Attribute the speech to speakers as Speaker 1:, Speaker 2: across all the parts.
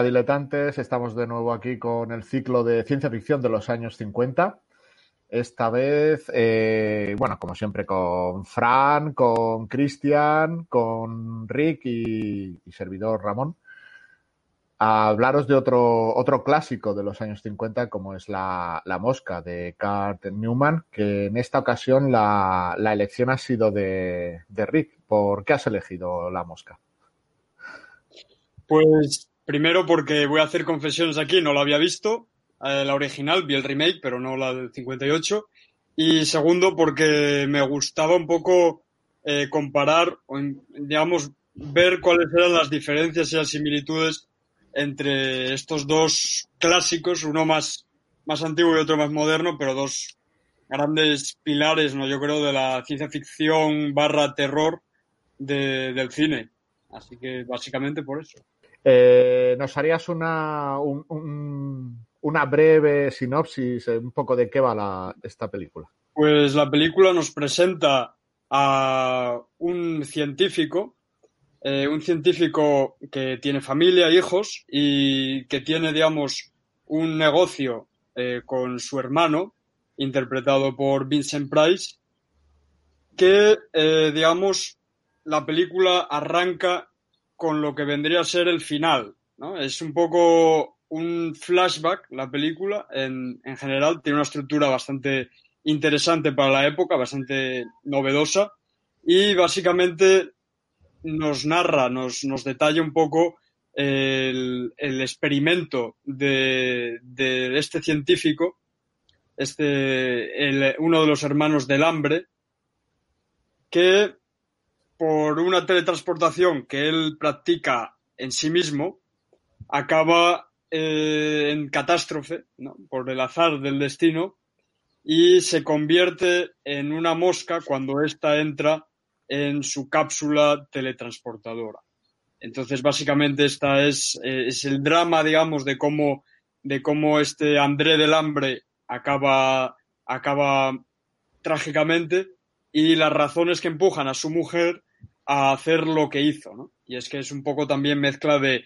Speaker 1: Hola diletantes, estamos de nuevo aquí con el ciclo de ciencia ficción de los años 50. Esta vez, eh, bueno, como siempre, con Fran, con Cristian, con Rick y, servidor Ramón a hablaros de otro, otro clásico de los años 50, como es La, Mosca de Kurt Newman, que en esta ocasión la, la elección ha sido de, de, Rick. ¿Por qué has elegido La Mosca?
Speaker 2: Pues primero porque voy a hacer confesiones aquí, no la había visto, eh, la original, vi el remake, pero no la del 58. Y segundo porque me gustaba un poco eh, comparar, digamos, ver cuáles eran las diferencias y las similitudes entre estos dos clásicos, uno más, más antiguo y otro más moderno, pero dos grandes pilares, ¿no? Yo creo, de la ciencia ficción barra terror de, del cine. Así que básicamente por eso.
Speaker 1: Eh, ¿Nos harías una, un, un, una breve sinopsis, un poco de qué va la, esta película?
Speaker 2: Pues la película nos presenta a un científico eh, un científico que tiene familia, hijos y que tiene, digamos, un negocio eh, con su hermano, interpretado por Vincent Price, que, eh, digamos, la película arranca con lo que vendría a ser el final. ¿no? Es un poco un flashback, la película, en, en general, tiene una estructura bastante interesante para la época, bastante novedosa, y básicamente nos narra, nos, nos detalla un poco el, experimento de, de, este científico, este, el, uno de los hermanos del hambre, que por una teletransportación que él practica en sí mismo, acaba eh, en catástrofe, ¿no? por el azar del destino, y se convierte en una mosca cuando ésta entra en su cápsula teletransportadora. Entonces, básicamente, esta es, eh, es el drama, digamos, de cómo, de cómo este André del Hambre acaba, acaba trágicamente y las razones que empujan a su mujer a hacer lo que hizo, ¿no? Y es que es un poco también mezcla de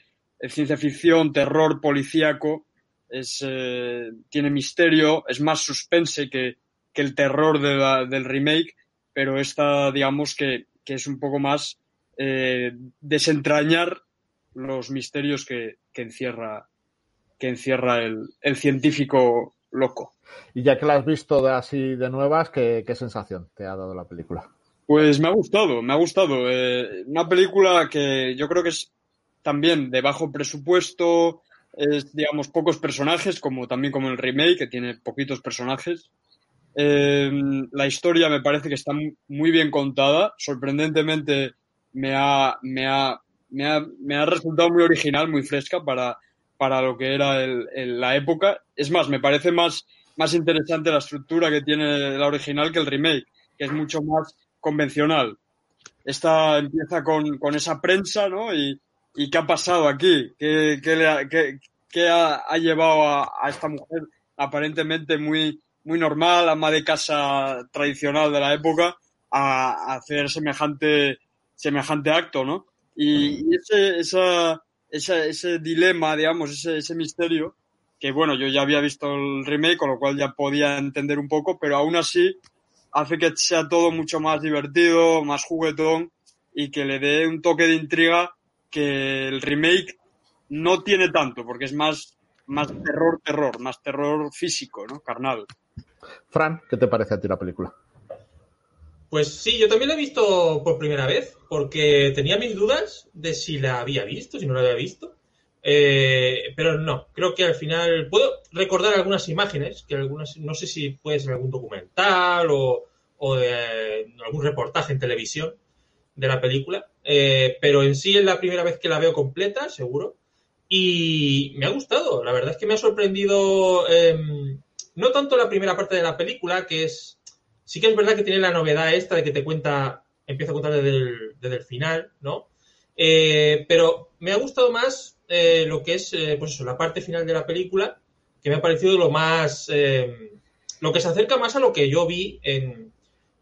Speaker 2: ciencia ficción, terror policíaco, es, eh, tiene misterio, es más suspense que, que el terror de la, del remake pero esta, digamos que, que es un poco más eh, desentrañar los misterios que, que encierra, que encierra el, el, científico loco.
Speaker 1: Y ya que la has visto de así de nuevas, ¿qué, ¿qué, sensación te ha dado la película?
Speaker 2: Pues me ha gustado, me ha gustado. Eh, una película que yo creo que es también de bajo presupuesto, es, digamos, pocos personajes, como también como el remake, que tiene poquitos personajes. Eh, la historia me parece que está muy bien contada. Sorprendentemente me ha, me ha, me ha, me ha resultado muy original, muy fresca para, para lo que era el, la época. Es más, me parece más, más interesante la estructura que tiene la original que el remake, que es mucho más convencional. Esta empieza con, con esa prensa, ¿no? Y, y qué ha pasado aquí, qué, qué, le ha, qué, qué ha, ha, llevado a, a esta mujer aparentemente muy, muy normal, ama de casa tradicional de la época, a, a hacer semejante, semejante acto, ¿no? Y, y ese, esa, esa, ese dilema, digamos, ese, ese misterio, que bueno, yo ya había visto el remake, con lo cual ya podía entender un poco, pero aún así hace que sea todo mucho más divertido, más juguetón y que le dé un toque de intriga que el remake no tiene tanto, porque es más, más terror, terror, más terror físico, ¿no? Carnal.
Speaker 1: Fran, ¿qué te parece a ti la película?
Speaker 3: Pues sí, yo también la he visto por primera vez, porque tenía mis dudas de si la había visto, si no la había visto. Eh, pero no, creo que al final puedo recordar algunas imágenes, que algunas, no sé si puede ser algún documental o, o de algún reportaje en televisión de la película, eh, pero en sí es la primera vez que la veo completa, seguro, y me ha gustado, la verdad es que me ha sorprendido eh, no tanto la primera parte de la película, que es. Sí que es verdad que tiene la novedad esta de que te cuenta. Empieza a contar desde el, desde el final, ¿no? Eh, pero me ha gustado más eh, lo que es, eh, pues eso, la parte final de la película, que me ha parecido lo más. Eh, lo que se acerca más a lo que yo vi en,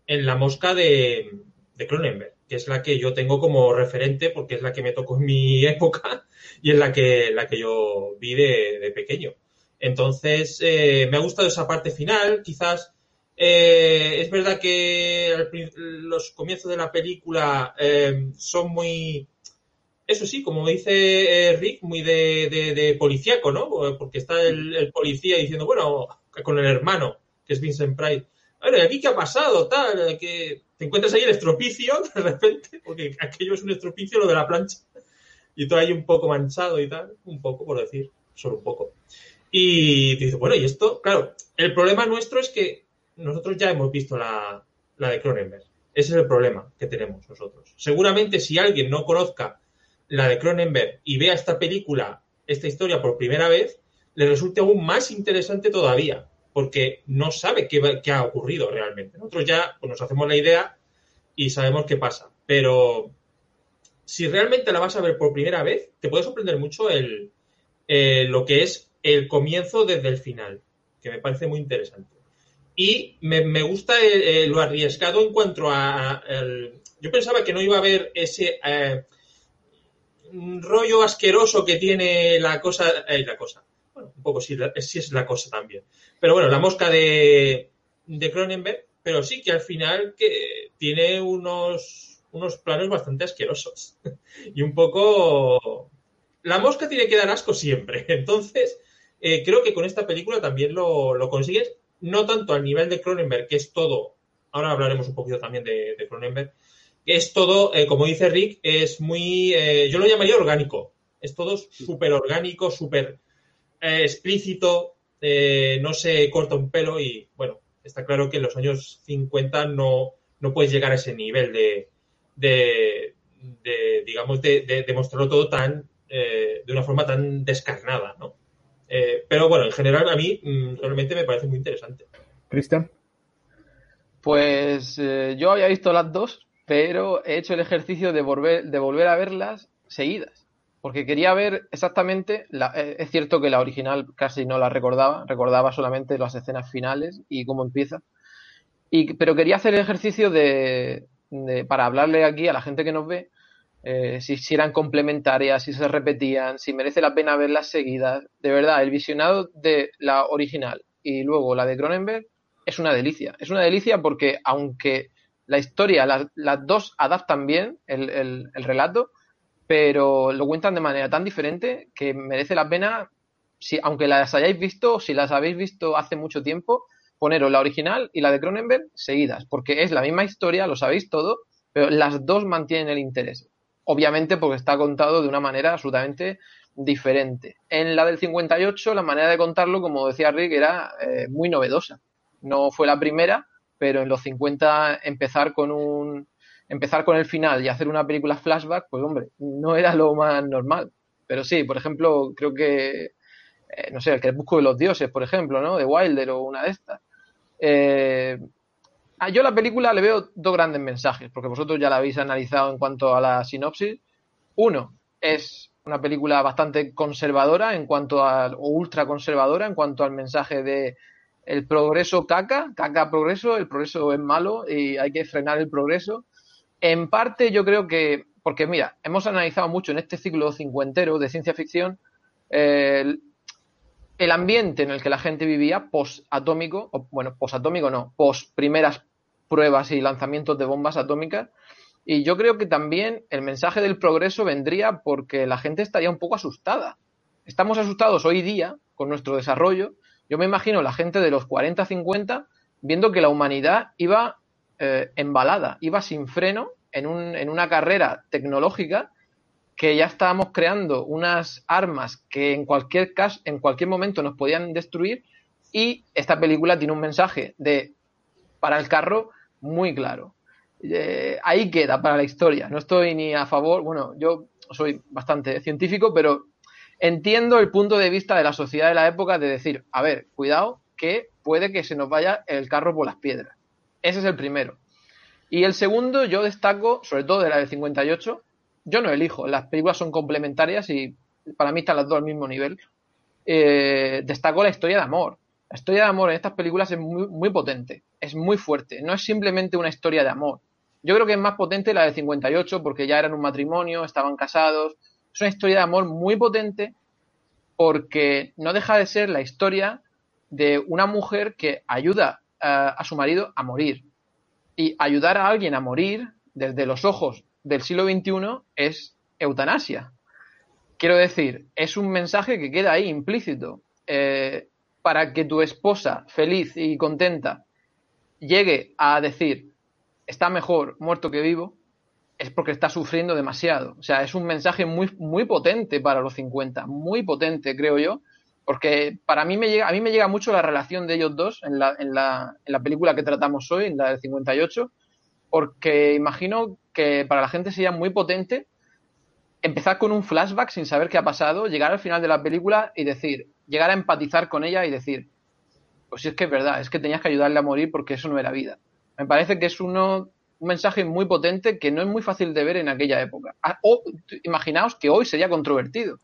Speaker 3: en La Mosca de, de Cronenberg, que es la que yo tengo como referente porque es la que me tocó en mi época y es la que, la que yo vi de, pequeño. Entonces, me ha gustado esa parte final, quizás es verdad que los comienzos de la película son muy, eso sí, como dice Rick, muy de, de, policíaco, ¿no? Porque está el, policía diciendo, bueno, con el hermano, que es Vincent Price, bueno, ¿y aquí qué ha pasado? Tal, que te encuentras ahí el estropicio de repente, porque aquello es un estropicio lo de la plancha, y todo ahí un poco manchado y tal, un poco por decir, solo un poco. Y dices, bueno, y esto, claro, el problema nuestro es que nosotros ya hemos visto la, la de Cronenberg. Ese es el problema que tenemos nosotros. Seguramente si alguien no conozca la de Cronenberg y vea esta película, esta historia por primera vez, le resulte aún más interesante todavía porque no sabe qué, ha ocurrido realmente. Nosotros ya pues, nos hacemos la idea y sabemos qué pasa, pero si realmente la vas a ver por primera vez, te puede sorprender mucho el, eh, lo que es el comienzo desde el final, que me parece muy interesante. Y me, gusta lo arriesgado en cuanto a... yo pensaba que no iba a haber ese eh, rollo asqueroso que tiene la cosa... Eh, la cosa bueno, un poco sí, es la cosa también. Pero bueno, la mosca de, de Cronenberg, pero sí que al final que tiene unos, unos planos bastante asquerosos. y un poco... La mosca tiene que dar asco siempre. Entonces, eh, creo que con esta película también lo, lo, consigues, no tanto al nivel de Cronenberg, que es todo, ahora hablaremos un poquito también de, Cronenberg, es todo, eh, como dice Rick, es muy, eh, yo lo llamaría orgánico, es todo súper orgánico, súper eh, explícito, eh, no se corta un pelo y, bueno, está claro que en los años 50 no, no puedes llegar a ese nivel de, de, digamos, de, mostrarlo todo tan, eh, de una forma tan descarnada, ¿no? pero bueno, en general a mí mm, realmente me parece muy interesante.
Speaker 1: Cristian.
Speaker 4: Pues yo había visto las dos, pero he hecho el ejercicio de volver, de volver a verlas seguidas porque quería ver exactamente, eh, es cierto que la original casi no la recordaba, recordaba solamente las escenas finales y cómo empieza, y, pero quería hacer el ejercicio de, para hablarle aquí a la gente que nos ve, eh, si, si, eran complementarias, si se repetían, si merece la pena verlas seguidas. De verdad, el visionado de la original y luego la de Cronenberg es una delicia. Es una delicia porque aunque la historia, las, dos adaptan bien el relato, pero lo cuentan de manera tan diferente que merece la pena, si, aunque las hayáis visto, si las habéis visto hace mucho tiempo, poneros la original y la de Cronenberg seguidas, porque es la misma historia, lo sabéis todo, pero las dos mantienen el interés. Obviamente porque está contado de una manera absolutamente diferente. En la del 58, la manera de contarlo, como decía Rick, era eh, muy novedosa. No fue la primera, pero en los 50 empezar con un empezar con el final y hacer una película flashback, pues hombre, no era lo más normal. Pero sí, por ejemplo, creo que, eh, no sé, el Crepúsculo de los Dioses, por ejemplo, ¿no? De Wilder o una de estas. Eh, ah, yo a la película le veo dos grandes mensajes, porque vosotros ya la habéis analizado en cuanto a la sinopsis. Uno, es una película bastante conservadora en cuanto a, o ultra conservadora en cuanto al mensaje de el progreso caca, caca progreso, el progreso es malo y hay que frenar el progreso. En parte yo creo que, porque mira, hemos analizado mucho en este ciclo cincuentero de ciencia ficción el, ambiente en el que la gente vivía post-atómico, o, bueno, post-atómico no, post primeras pruebas y lanzamientos de bombas atómicas. Y yo creo que también el mensaje del progreso vendría porque la gente estaría un poco asustada. Estamos asustados hoy día con nuestro desarrollo. Yo me imagino la gente de los 40, 50 viendo que la humanidad iba eh, embalada, iba sin freno en, un, en una carrera tecnológica que ya estábamos creando unas armas que en cualquier caso, en cualquier momento nos podían destruir y esta película tiene un mensaje de para el carro muy claro. Eh, ahí queda para la historia. No estoy ni a favor, bueno, yo soy bastante científico, pero entiendo el punto de vista de la sociedad de la época de decir, a ver, cuidado, que puede que se nos vaya el carro por las piedras. Ese es el primero. Y el segundo, yo destaco, sobre todo de la del 58, yo no elijo, las películas son complementarias y para mí están las dos al mismo nivel. Eh, destaco la historia de amor. La historia de amor en estas películas es muy, muy potente, es muy fuerte, no es simplemente una historia de amor. Yo creo que es más potente la de 58 porque ya eran un matrimonio, estaban casados. Es una historia de amor muy potente porque no deja de ser la historia de una mujer que ayuda a, a su marido a morir. Y ayudar a alguien a morir desde los ojos del siglo XXI es eutanasia. Quiero decir, es un mensaje que queda ahí implícito. Eh, para que tu esposa, feliz y contenta, llegue a decir, está mejor muerto que vivo, es porque está sufriendo demasiado. O sea, es un mensaje muy, muy potente para los 50, muy potente, creo yo, porque para mí me llega, a mí me llega mucho la relación de ellos dos en la, en la, en la película que tratamos hoy, en la del 58, porque imagino que para la gente sería muy potente empezar con un flashback sin saber qué ha pasado, llegar al final de la película y decir, llegar a empatizar con ella y decir, pues si es que es verdad, es que tenías que ayudarle a morir porque eso no era vida. Me parece que es uno, un mensaje muy potente que no es muy fácil de ver en aquella época. Ah, o, imaginaos que hoy sería controvertido.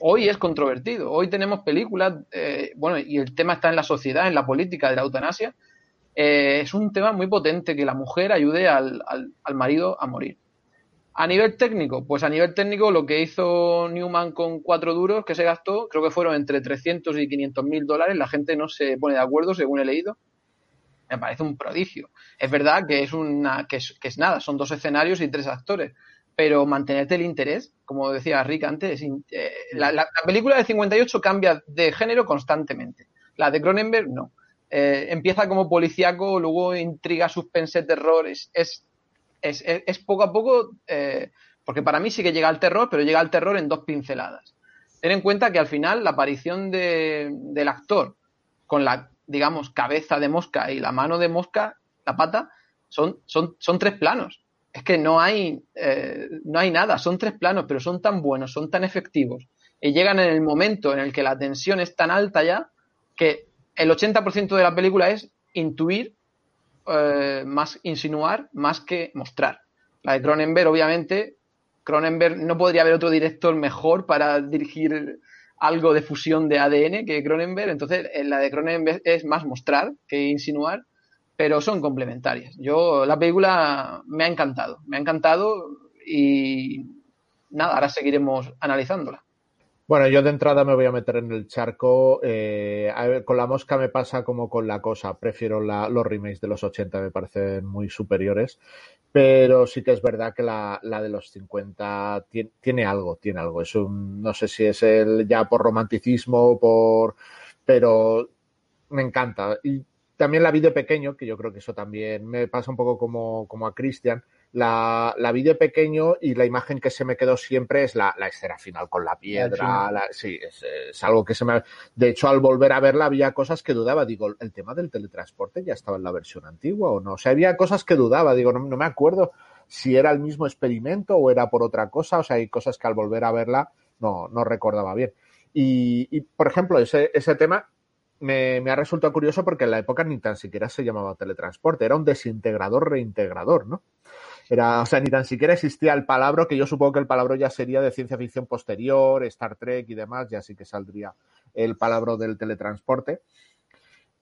Speaker 4: Hoy es controvertido. Hoy tenemos películas, eh, bueno, y el tema está en la sociedad, en la política de la eutanasia. Eh, es un tema muy potente que la mujer ayude al, al, al marido a morir. A nivel técnico, pues a nivel técnico lo que hizo Newman con cuatro duros que se gastó, creo que fueron entre 300 y 500 mil dólares, la gente no se pone de acuerdo según he leído. Me parece un prodigio. Es verdad que es, una, que es, que es nada, son dos escenarios y tres actores, pero mantenerte el interés, como decía Rick antes, es, eh, la, la, la, película de 58 cambia de género constantemente. La de Cronenberg no. Eh, empieza como policíaco, luego intriga, suspense, terror, es, es es, es, es poco a poco, eh, porque para mí sí que llega al terror, pero llega al terror en dos pinceladas. Ten en cuenta que al final la aparición de, del actor con la, digamos, cabeza de mosca y la mano de mosca, la pata, son, son, son tres planos. Es que no hay, eh, no hay nada, son tres planos, pero son tan buenos, son tan efectivos. Y llegan en el momento en el que la tensión es tan alta ya que el 80% de la película es intuir eh, más insinuar más que mostrar. La de Cronenberg, obviamente, Cronenberg no podría haber otro director mejor para dirigir algo de fusión de ADN que Cronenberg, entonces en la de Cronenberg es más mostrar que insinuar, pero son complementarias. Yo, la película me ha encantado, me ha encantado y nada, ahora seguiremos analizándola.
Speaker 1: Bueno, yo de entrada me voy a meter en el charco. Eh, ver, con la mosca me pasa como con la cosa. Prefiero la, los remakes de los 80, me parecen muy superiores. Pero sí que es verdad que la, la de los 50 tiene, tiene, algo, tiene algo. Es un, no sé si es el ya por romanticismo, por, pero me encanta. Y también la vi de pequeño, que yo creo que eso también me pasa un poco como, como a Cristian la, la vi de pequeño y la imagen que se me quedó siempre es la, la escena final con la piedra. La, sí, es, es, algo que se me. De hecho, al volver a verla había cosas que dudaba. Digo, ¿el tema del teletransporte ya estaba en la versión antigua o no? O sea, había cosas que dudaba. Digo, no, no me acuerdo si era el mismo experimento o era por otra cosa. O sea, hay cosas que al volver a verla no, no recordaba bien. Y, y por ejemplo, ese, ese tema me, me, ha resultado curioso porque en la época ni tan siquiera se llamaba teletransporte, era un desintegrador reintegrador, ¿no? Era, o sea, ni tan siquiera existía el palabra, que yo supongo que el palabra ya sería de ciencia ficción posterior, Star Trek y demás, ya sí que saldría el palabra del teletransporte.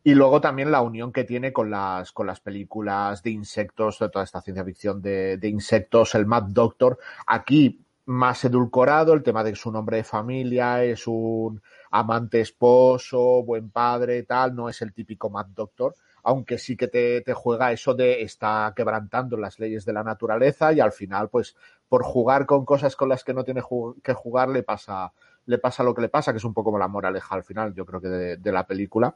Speaker 1: Y luego también la unión que tiene con las, con las películas de insectos, de toda esta ciencia ficción de, de insectos, el Mad Doctor. Aquí más edulcorado, el tema de su nombre de familia, es un amante esposo, buen padre, tal, no es el típico Mad Doctor, aunque sí que te, te, juega eso de está quebrantando las leyes de la naturaleza y al final, pues, por jugar con cosas con las que no tiene que jugar, le pasa, le pasa lo que le pasa, que es un poco la moraleja al final, yo creo que de, de la película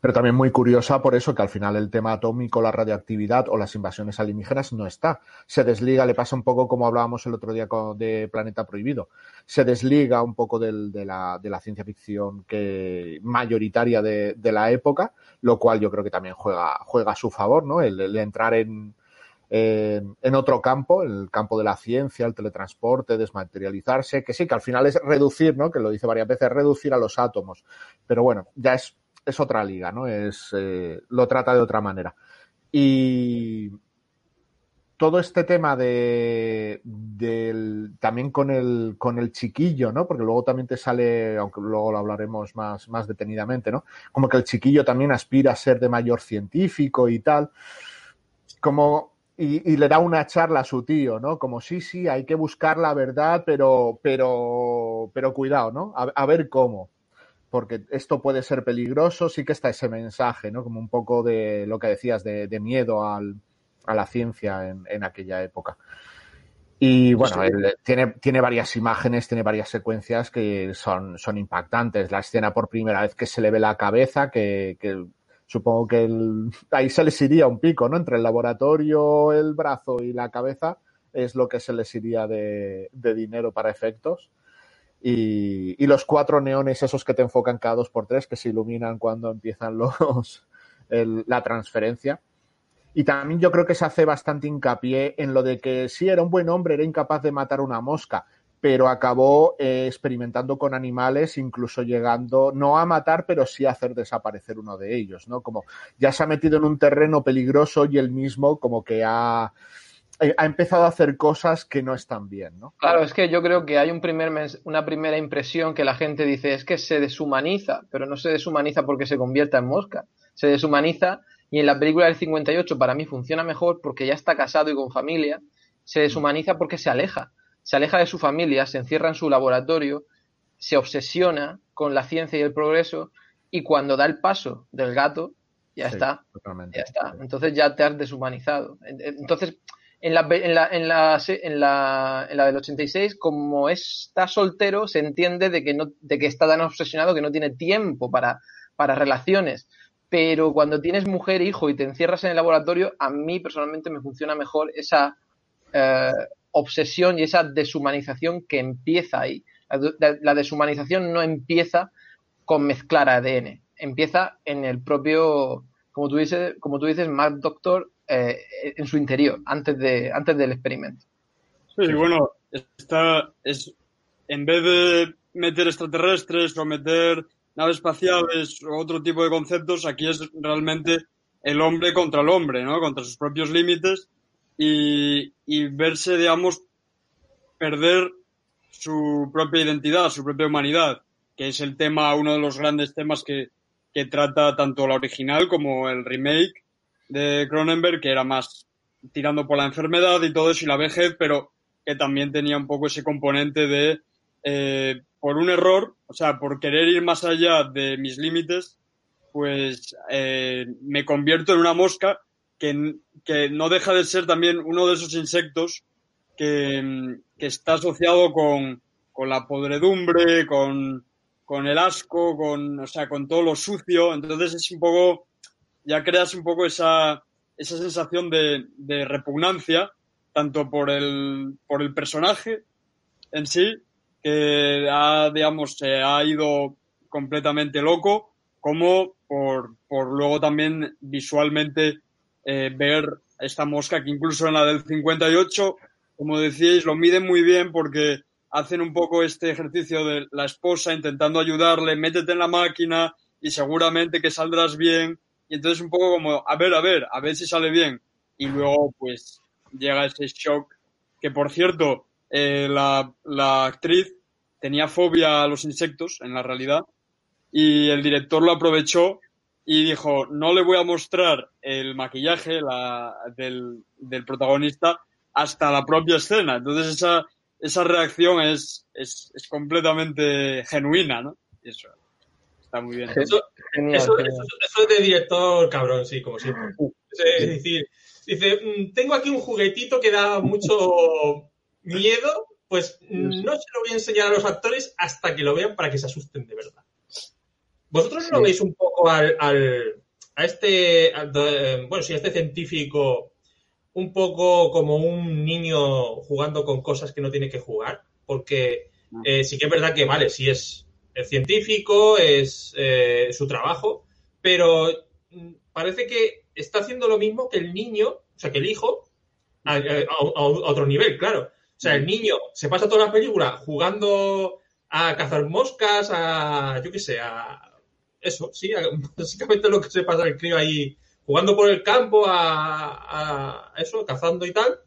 Speaker 1: pero también muy curiosa por eso que al final el tema atómico, la radioactividad o las invasiones alienígenas no está. Se desliga, le pasa un poco como hablábamos el otro día de Planeta Prohibido, se desliga un poco del, de, la, de, la, ciencia ficción que mayoritaria de, la época, lo cual yo creo que también juega, juega a su favor, ¿no? El, entrar en, en, en, otro campo, el campo de la ciencia, el teletransporte, desmaterializarse, que sí, que al final es reducir, ¿no? Que lo dice varias veces, reducir a los átomos. Pero bueno, ya es es otra liga, ¿no? Es, eh, lo trata de otra manera. Y, todo este tema de también con el con el chiquillo, ¿no? Porque luego también te sale, aunque luego lo hablaremos más, más detenidamente, ¿no? Como que el chiquillo también aspira a ser de mayor científico y tal. Como y, le da una charla a su tío, ¿no? Como sí, sí, hay que buscar la verdad, pero, pero, pero cuidado, ¿no? A, ver cómo. Porque esto puede ser peligroso, sí que está ese mensaje, ¿no? Como un poco de lo que decías, de, de miedo al, a la ciencia en, en aquella época. Y bueno, sí. él tiene, tiene varias imágenes, tiene varias secuencias que son, son impactantes. La escena por primera vez que se le ve la cabeza, que, que supongo que el, ahí se les iría un pico, ¿no? Entre el laboratorio, el brazo y la cabeza es lo que se les iría de, de dinero para efectos. Y, los cuatro neones esos que te enfocan cada dos por tres, que se iluminan cuando empiezan los, la transferencia. Y también yo creo que se hace bastante hincapié en lo de que sí era un buen hombre, era incapaz de matar una mosca, pero acabó eh, experimentando con animales, incluso llegando no a matar, pero sí a hacer desaparecer uno de ellos, ¿no? Como ya se ha metido en un terreno peligroso y él mismo como que ha, ha empezado a hacer cosas que no están bien, ¿no?
Speaker 4: Claro, es que yo creo que hay un primer una primera impresión que la gente dice es que se deshumaniza, pero no se deshumaniza porque se convierta en mosca, se deshumaniza y en la película del 58 para mí funciona mejor porque ya está casado y con familia, se deshumaniza porque se aleja se aleja de su familia, se encierra en su laboratorio, se obsesiona con la ciencia y el progreso y cuando da el paso del gato, ya sí, está. Totalmente. Ya está. Entonces ya te has deshumanizado. Entonces, en la, en la, en la, en la, en la del 86, como está soltero, se entiende de que, no, de que está tan obsesionado que no tiene tiempo para, para relaciones. Pero cuando tienes mujer, hijo y te encierras en el laboratorio, a mí personalmente me funciona mejor esa eh, obsesión y esa deshumanización que empieza ahí. La, deshumanización no empieza con mezclar ADN, empieza en el propio, como tú dices, como tú dices Mad Doctor, eh, en su interior, antes, de, antes del experimento.
Speaker 2: Sí, bueno, está, es, en vez de meter extraterrestres o meter naves espaciales o otro tipo de conceptos, aquí es realmente el hombre contra el hombre, ¿no? Contra sus propios límites y, y verse, digamos, perder su propia identidad, su propia humanidad, que es el tema, uno de los grandes temas que, que trata tanto la original como el remake de Cronenberg, que era más tirando por la enfermedad y todo eso y la vejez, pero que también tenía un poco ese componente de, eh, por un error, o sea, por querer ir más allá de mis límites, pues eh, me convierto en una mosca que, que, no deja de ser también uno de esos insectos que, que está asociado con, con la podredumbre, con, con, el asco, con, o sea, con todo lo sucio. Entonces es un poco, ya creas un poco esa, esa sensación de, de repugnancia, tanto por el, por el personaje en sí, que ha, digamos, se ha ido completamente loco, como por, por luego también visualmente eh, ver esta mosca que incluso en la del 58, como decíais, lo miden muy bien porque hacen un poco este ejercicio de la esposa intentando ayudarle, métete en la máquina y seguramente que saldrás bien. Y entonces un poco como, a ver, a ver, a ver si sale bien. Y luego pues llega ese shock que por cierto, eh, la, la actriz tenía fobia a los insectos en la realidad y el director lo aprovechó y dijo, no le voy a mostrar el maquillaje la, del, del, protagonista hasta la propia escena. Entonces esa, esa reacción es, es, es completamente genuina, ¿no? Eso está muy bien.
Speaker 3: Eso, genial, eso, genial. eso, es de director cabrón, sí, como siempre. Es decir, dice, mm, tengo aquí un juguetito que da mucho miedo, pues no se lo voy a enseñar a los actores hasta que lo vean para que se asusten de verdad. ¿Vosotros sí. no veis un poco al, al a este, al, bueno, sí, a este científico un poco como un niño jugando con cosas que no tiene que jugar? Porque eh, sí que es verdad que, vale, sí es, es científico, es eh, su trabajo, pero mm, parece que está haciendo lo mismo que el niño, o sea, que el hijo, a, a, a otro nivel, claro. O sea, el niño se pasa toda la película jugando a cazar moscas, a, yo qué sé, a, eso, sí, básicamente lo que se pasa el crío ahí jugando por el campo a, a, eso, cazando y tal.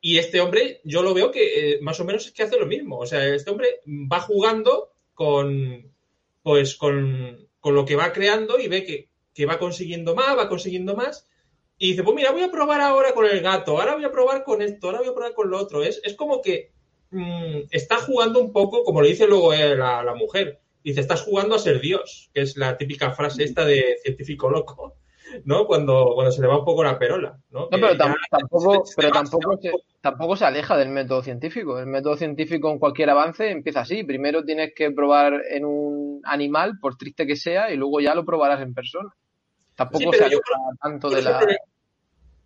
Speaker 3: Y este hombre, yo lo veo que eh, más o menos es que hace lo mismo. O sea, este hombre va jugando con, pues, con, con lo que va creando y ve que, que va consiguiendo más, va consiguiendo más. Y dice, pues mira, voy a probar ahora con el gato, ahora voy a probar con esto, ahora voy a probar con lo otro. Es, es como que mm, está jugando un poco, como le dice luego eh, la, la mujer, dice, estás jugando a ser Dios, que es la típica frase esta de científico loco, ¿no? Cuando, cuando se le va un poco la perola, ¿no?
Speaker 4: Pero, tam- tampoco,
Speaker 3: se- se
Speaker 4: pero tampoco, se, tampoco se aleja del método científico. El método científico en cualquier avance empieza así. Primero tienes que probar en un animal, por triste que sea, y luego ya lo probarás en persona. Tampoco
Speaker 3: Sí,
Speaker 4: se aleja tanto de la...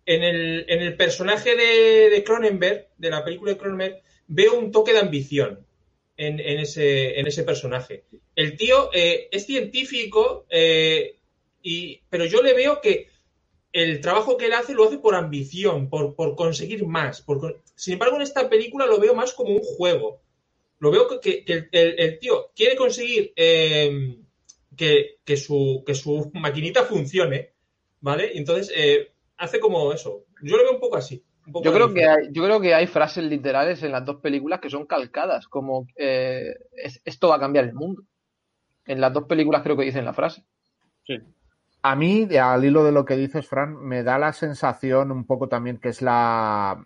Speaker 3: En el, en el personaje de, de Cronenberg, de la película de Cronenberg, veo un toque de ambición en, en ese, en ese personaje. El tío eh, es científico, eh, y, pero yo le veo que el trabajo que él hace lo hace por ambición, por, por conseguir más. por sin embargo, en esta película lo veo más como un juego. Lo veo que, que- que el, el- el tío quiere conseguir eh, que, que su, que su maquinita funcione, ¿vale? Y entonces eh, hace como eso. Yo lo veo un poco así. un poco
Speaker 4: Yo creo, que hay, yo creo que hay frases literales en las dos películas que son calcadas, como eh, es- esto va a cambiar el mundo. En las dos películas creo que dicen la frase.
Speaker 2: Sí.
Speaker 1: A mí, al hilo de lo que dices, Fran, me da la sensación un poco también que es la,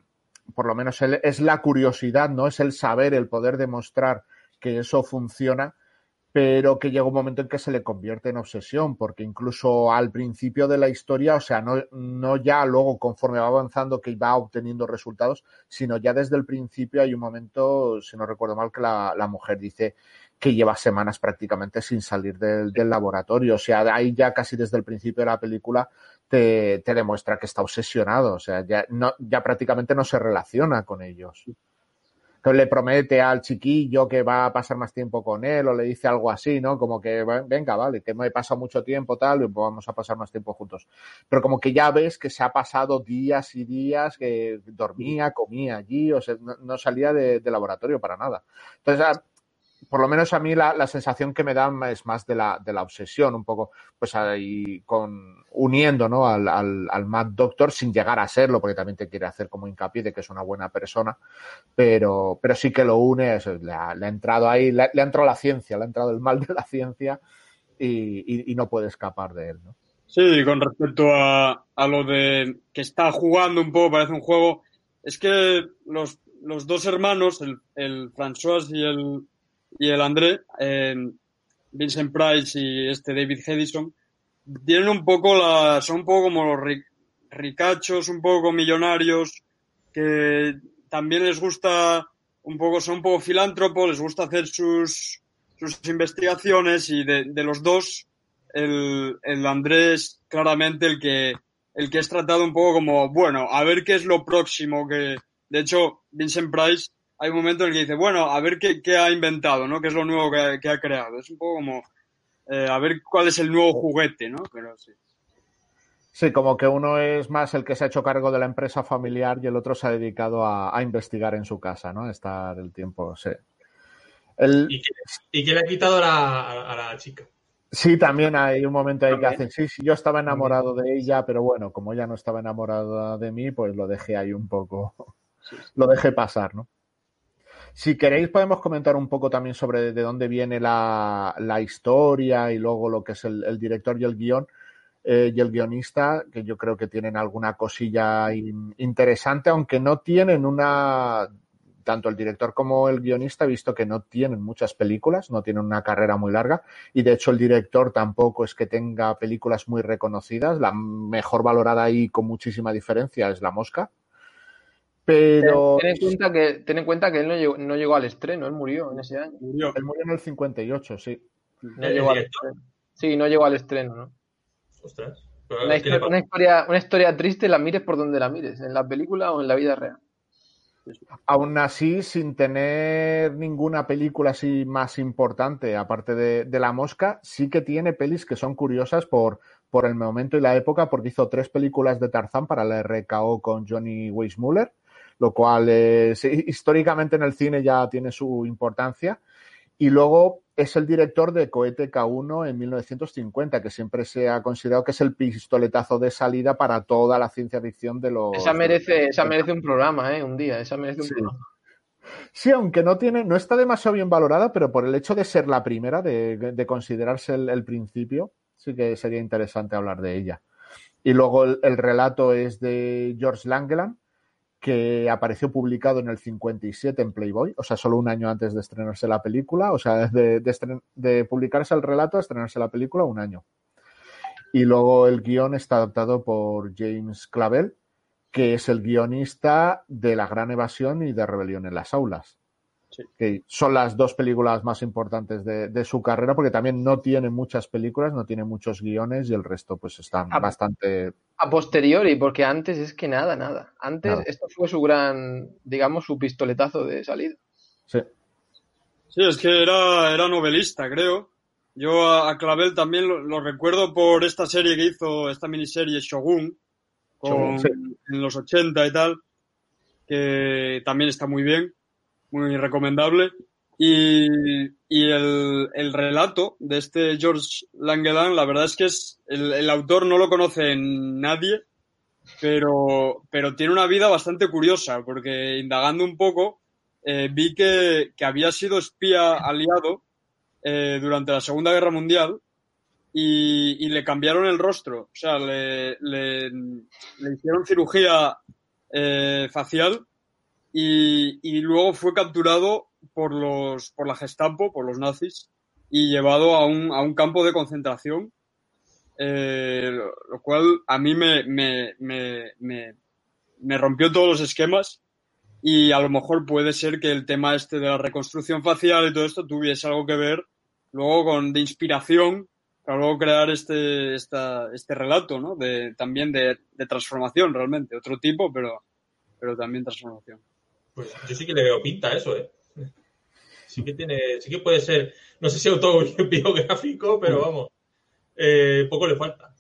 Speaker 1: por lo menos es la curiosidad, ¿no? Es el saber, el poder demostrar que eso funciona, pero que llega un momento en que se le convierte en obsesión, porque incluso al principio de la historia, o sea, no, ya luego conforme va avanzando que va obteniendo resultados, sino ya desde el principio hay un momento, si no recuerdo mal, que la mujer dice que lleva semanas prácticamente sin salir del, del laboratorio. O sea, ahí ya casi desde el principio de la película te, te demuestra que está obsesionado. O sea, ya, no, ya prácticamente no se relaciona con ellos. Que le promete al chiquillo que va a pasar más tiempo con él o le dice algo así, ¿no? Como que, venga, vale, que me he pasado mucho tiempo, tal, y pues vamos a pasar más tiempo juntos. Pero como que ya ves que se ha pasado días y días que dormía, comía allí, o sea, no, no salía de, de laboratorio para nada. Entonces, por lo menos a mí la, la, sensación que me da es más de la, de la obsesión, un poco, pues ahí con uniendo ¿no? al, al, al, Mad Doctor sin llegar a serlo, porque también te quiere hacer como hincapié de que es una buena persona, pero, pero sí que lo une, eso, le, ha, entrado ahí, le, ha entrado la ciencia, le ha entrado el mal de la ciencia y, y, y no puede escapar de él. ¿no?
Speaker 2: Sí, con respecto a, a lo de que está jugando un poco, parece un juego, es que los, los dos hermanos, el, el François y el, y el André, eh, Vincent Price y este David Hedison, tienen un poco la, son un poco como los ric, ricachos, un poco millonarios, que también les gusta un poco, son un poco filántropos, les gusta hacer sus, sus investigaciones y de, de los dos, el, el Andrés claramente el que, el que es tratado un poco como, bueno, a ver qué es lo próximo que, de hecho, Vincent Price hay un momento en el que dice, bueno, a ver qué, qué ha inventado, ¿no? ¿Qué es lo nuevo que ha, que ha creado? Es un poco como, eh, a ver cuál es el nuevo juguete, ¿no? Pero sí.
Speaker 1: Sí, como que uno es más el que se ha hecho cargo de la empresa familiar y el otro se ha dedicado a, a investigar en su casa, ¿no? Estar el tiempo, sí.
Speaker 3: El... ¿Y, que, y, que, le ha quitado a la, a la chica.
Speaker 1: Sí, también hay un momento ahí que hacen, sí, sí, yo estaba enamorado de ella, pero bueno, como ella no estaba enamorada de mí, pues lo dejé ahí un poco, sí. lo dejé pasar, ¿no? Si queréis podemos comentar un poco también sobre de dónde viene la, la historia y luego lo que es el, director y el guion eh, y el guionista, que yo creo que tienen alguna cosilla in, interesante, aunque no tienen una, tanto el director como el guionista, visto que no tienen muchas películas, no tienen una carrera muy larga y de hecho el director tampoco es que tenga películas muy reconocidas, la mejor valorada ahí con muchísima diferencia es La Mosca. Pero.
Speaker 4: Ten, en cuenta que, ten en cuenta que él no llegó, no llegó, al estreno, él murió en ese año.
Speaker 1: Murió. Él murió en el 58, sí.
Speaker 4: No llegó al estreno. Sí, no llegó al estreno, ¿no?
Speaker 3: Ostras.
Speaker 4: Una historia, una, historia, una historia triste, la mires por donde la mires, en la película o en la vida real.
Speaker 1: Aún así, sin tener ninguna película así más importante, aparte de, de, La Mosca, sí que tiene pelis que son curiosas por, por el momento y la época, porque hizo tres películas de Tarzán para la RKO con Johnny Weissmuller, lo cual es, históricamente en el cine ya tiene su importancia. Y luego es el director de Cohete K1 en 1950, que siempre se ha considerado que es el pistoletazo de salida para toda la ciencia ficción de los.
Speaker 4: Esa merece, esa merece un programa, ¿eh? Un día, esa merece un
Speaker 1: Sí.
Speaker 4: programa.
Speaker 1: Sí, aunque no tiene, no está demasiado bien valorada, pero por el hecho de ser la primera, de, de considerarse el, el principio, sí que sería interesante hablar de ella. Y luego el, el relato es de George Langeland, que apareció publicado en el 57 en Playboy, o sea, solo un año antes de estrenarse la película, o sea, de, de publicarse el relato a estrenarse la película, un año. Y luego el guion está adaptado por James Clavel, que es el guionista de La Gran Evasión y de Rebelión en las Aulas.
Speaker 2: Sí.
Speaker 1: Que son las dos películas más importantes de, de su carrera, porque también no tiene muchas películas, no tiene muchos guiones y el resto pues están bastante...
Speaker 4: A posteriori, porque antes es que nada, nada. Antes
Speaker 1: Nada.
Speaker 4: esto fue su gran, digamos, su pistoletazo de salida.
Speaker 1: Sí.
Speaker 2: Sí, es que era, era novelista, creo. Yo a, a Clavel también lo, lo recuerdo por esta serie que hizo, esta miniserie Shogun, con-
Speaker 1: Shogun, sí.
Speaker 2: en los 80 y tal, que también está muy bien, muy recomendable. Y, y el, el relato de este George Langeland, la verdad es que es el, el autor no lo conoce nadie, pero, pero tiene una vida bastante curiosa, porque indagando un poco, eh, vi que, que había sido espía aliado eh, durante la Segunda Guerra Mundial y, y le cambiaron el rostro. O sea, le, le, le hicieron cirugía eh, facial y, y luego fue capturado por, los, por la Gestapo, por los nazis, y llevado a un, a un campo de concentración. eh, lo, lo cual a mí me, me, me, me, rompió todos los esquemas y a lo mejor puede ser que el tema este de la reconstrucción facial y todo esto tuviese algo que ver luego con de inspiración para luego crear este, esta, este relato, ¿no? De, también de, de transformación realmente, otro tipo, pero, pero también transformación.
Speaker 3: Pues yo sí que le veo pinta a eso, ¿eh? Sí que tiene, sí que puede ser, no sé si autobiográfico, pero vamos, eh, poco le falta.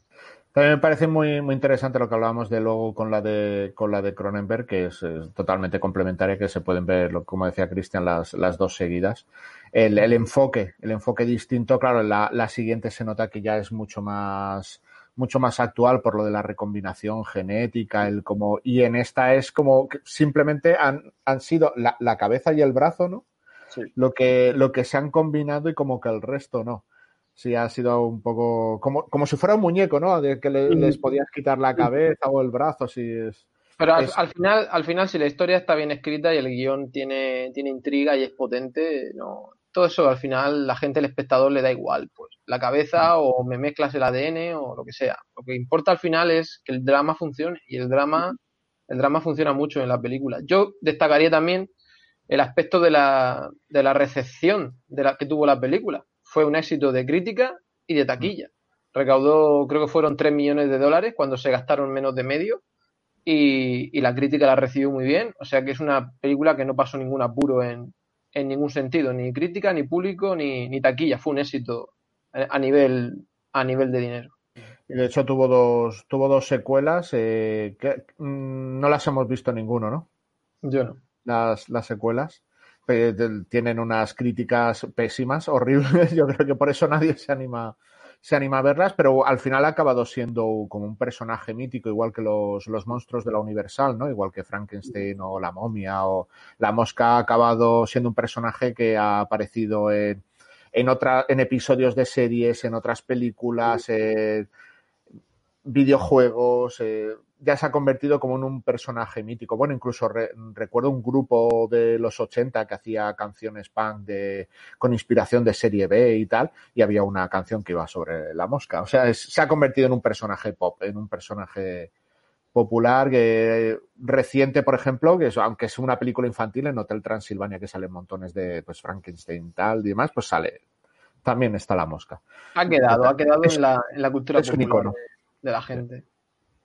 Speaker 1: También me parece muy, muy interesante lo que hablábamos de luego con la de, con la de Cronenberg, que es, es totalmente complementaria, que se pueden ver, como decía Cristian, las, las dos seguidas. El, el enfoque, el enfoque distinto, claro, la, la siguiente se nota que ya es mucho más, mucho más actual por lo de la recombinación genética, el como, y en esta es como que simplemente han, han sido la, la cabeza y el brazo, ¿no?
Speaker 2: Sí.
Speaker 1: Lo que, lo que se han combinado y como que el resto no. Sí, ha sido un poco como, como si fuera un muñeco, ¿no? De que le-
Speaker 2: Mm.
Speaker 1: les podías quitar la cabeza o el brazo, si es.
Speaker 4: Pero al,
Speaker 1: Es-
Speaker 4: al final, al final, si la historia está bien escrita y el guion tiene, tiene intriga y es potente, no, todo eso al final la gente, el espectador le da igual, pues la cabeza o me mezclas el ADN o lo que sea. Lo que importa al final es que el drama funcione y el drama, el drama funciona mucho en la película. Yo destacaría también el aspecto de la, de la recepción de la que tuvo la película. Fue un éxito de crítica y de taquilla. Recaudó, creo que fueron 3 millones de dólares cuando se gastaron menos de medio y, y la crítica la recibió muy bien. O sea que es una película que no pasó ningún apuro en, en ningún sentido, ni crítica, ni público, ni, ni taquilla. Fue un éxito a nivel, a nivel de dinero.
Speaker 1: Y de hecho tuvo dos, tuvo dos secuelas eh, que mm, no las hemos visto ninguno, ¿no?
Speaker 4: Yo no.
Speaker 1: Las, las secuelas. Eh, tienen unas críticas pésimas, horribles. Yo creo que por eso nadie se anima, se anima a verlas, pero al final ha acabado siendo como un personaje mítico, igual que los, los monstruos de la Universal, ¿no? Igual que Frankenstein o la momia o la mosca ha acabado siendo un personaje que ha aparecido en, en, otra, en episodios de series, en otras películas, eh, videojuegos, ya se ha convertido como en un personaje mítico. Bueno, incluso re- recuerdo un grupo de los 80 que hacía canciones punk de, con inspiración de serie B y tal, y había una canción que iba sobre la mosca. O sea, es- se ha convertido en un personaje pop, en un personaje popular que reciente, por ejemplo, que es, aunque es una película infantil en Hotel Transilvania que salen montones de pues Frankenstein tal y demás, pues sale. También está la mosca.
Speaker 4: Ha quedado, ha quedado
Speaker 1: Es-
Speaker 4: en la, en la cultura
Speaker 1: es un
Speaker 4: popular
Speaker 1: icono.
Speaker 4: de, de la gente.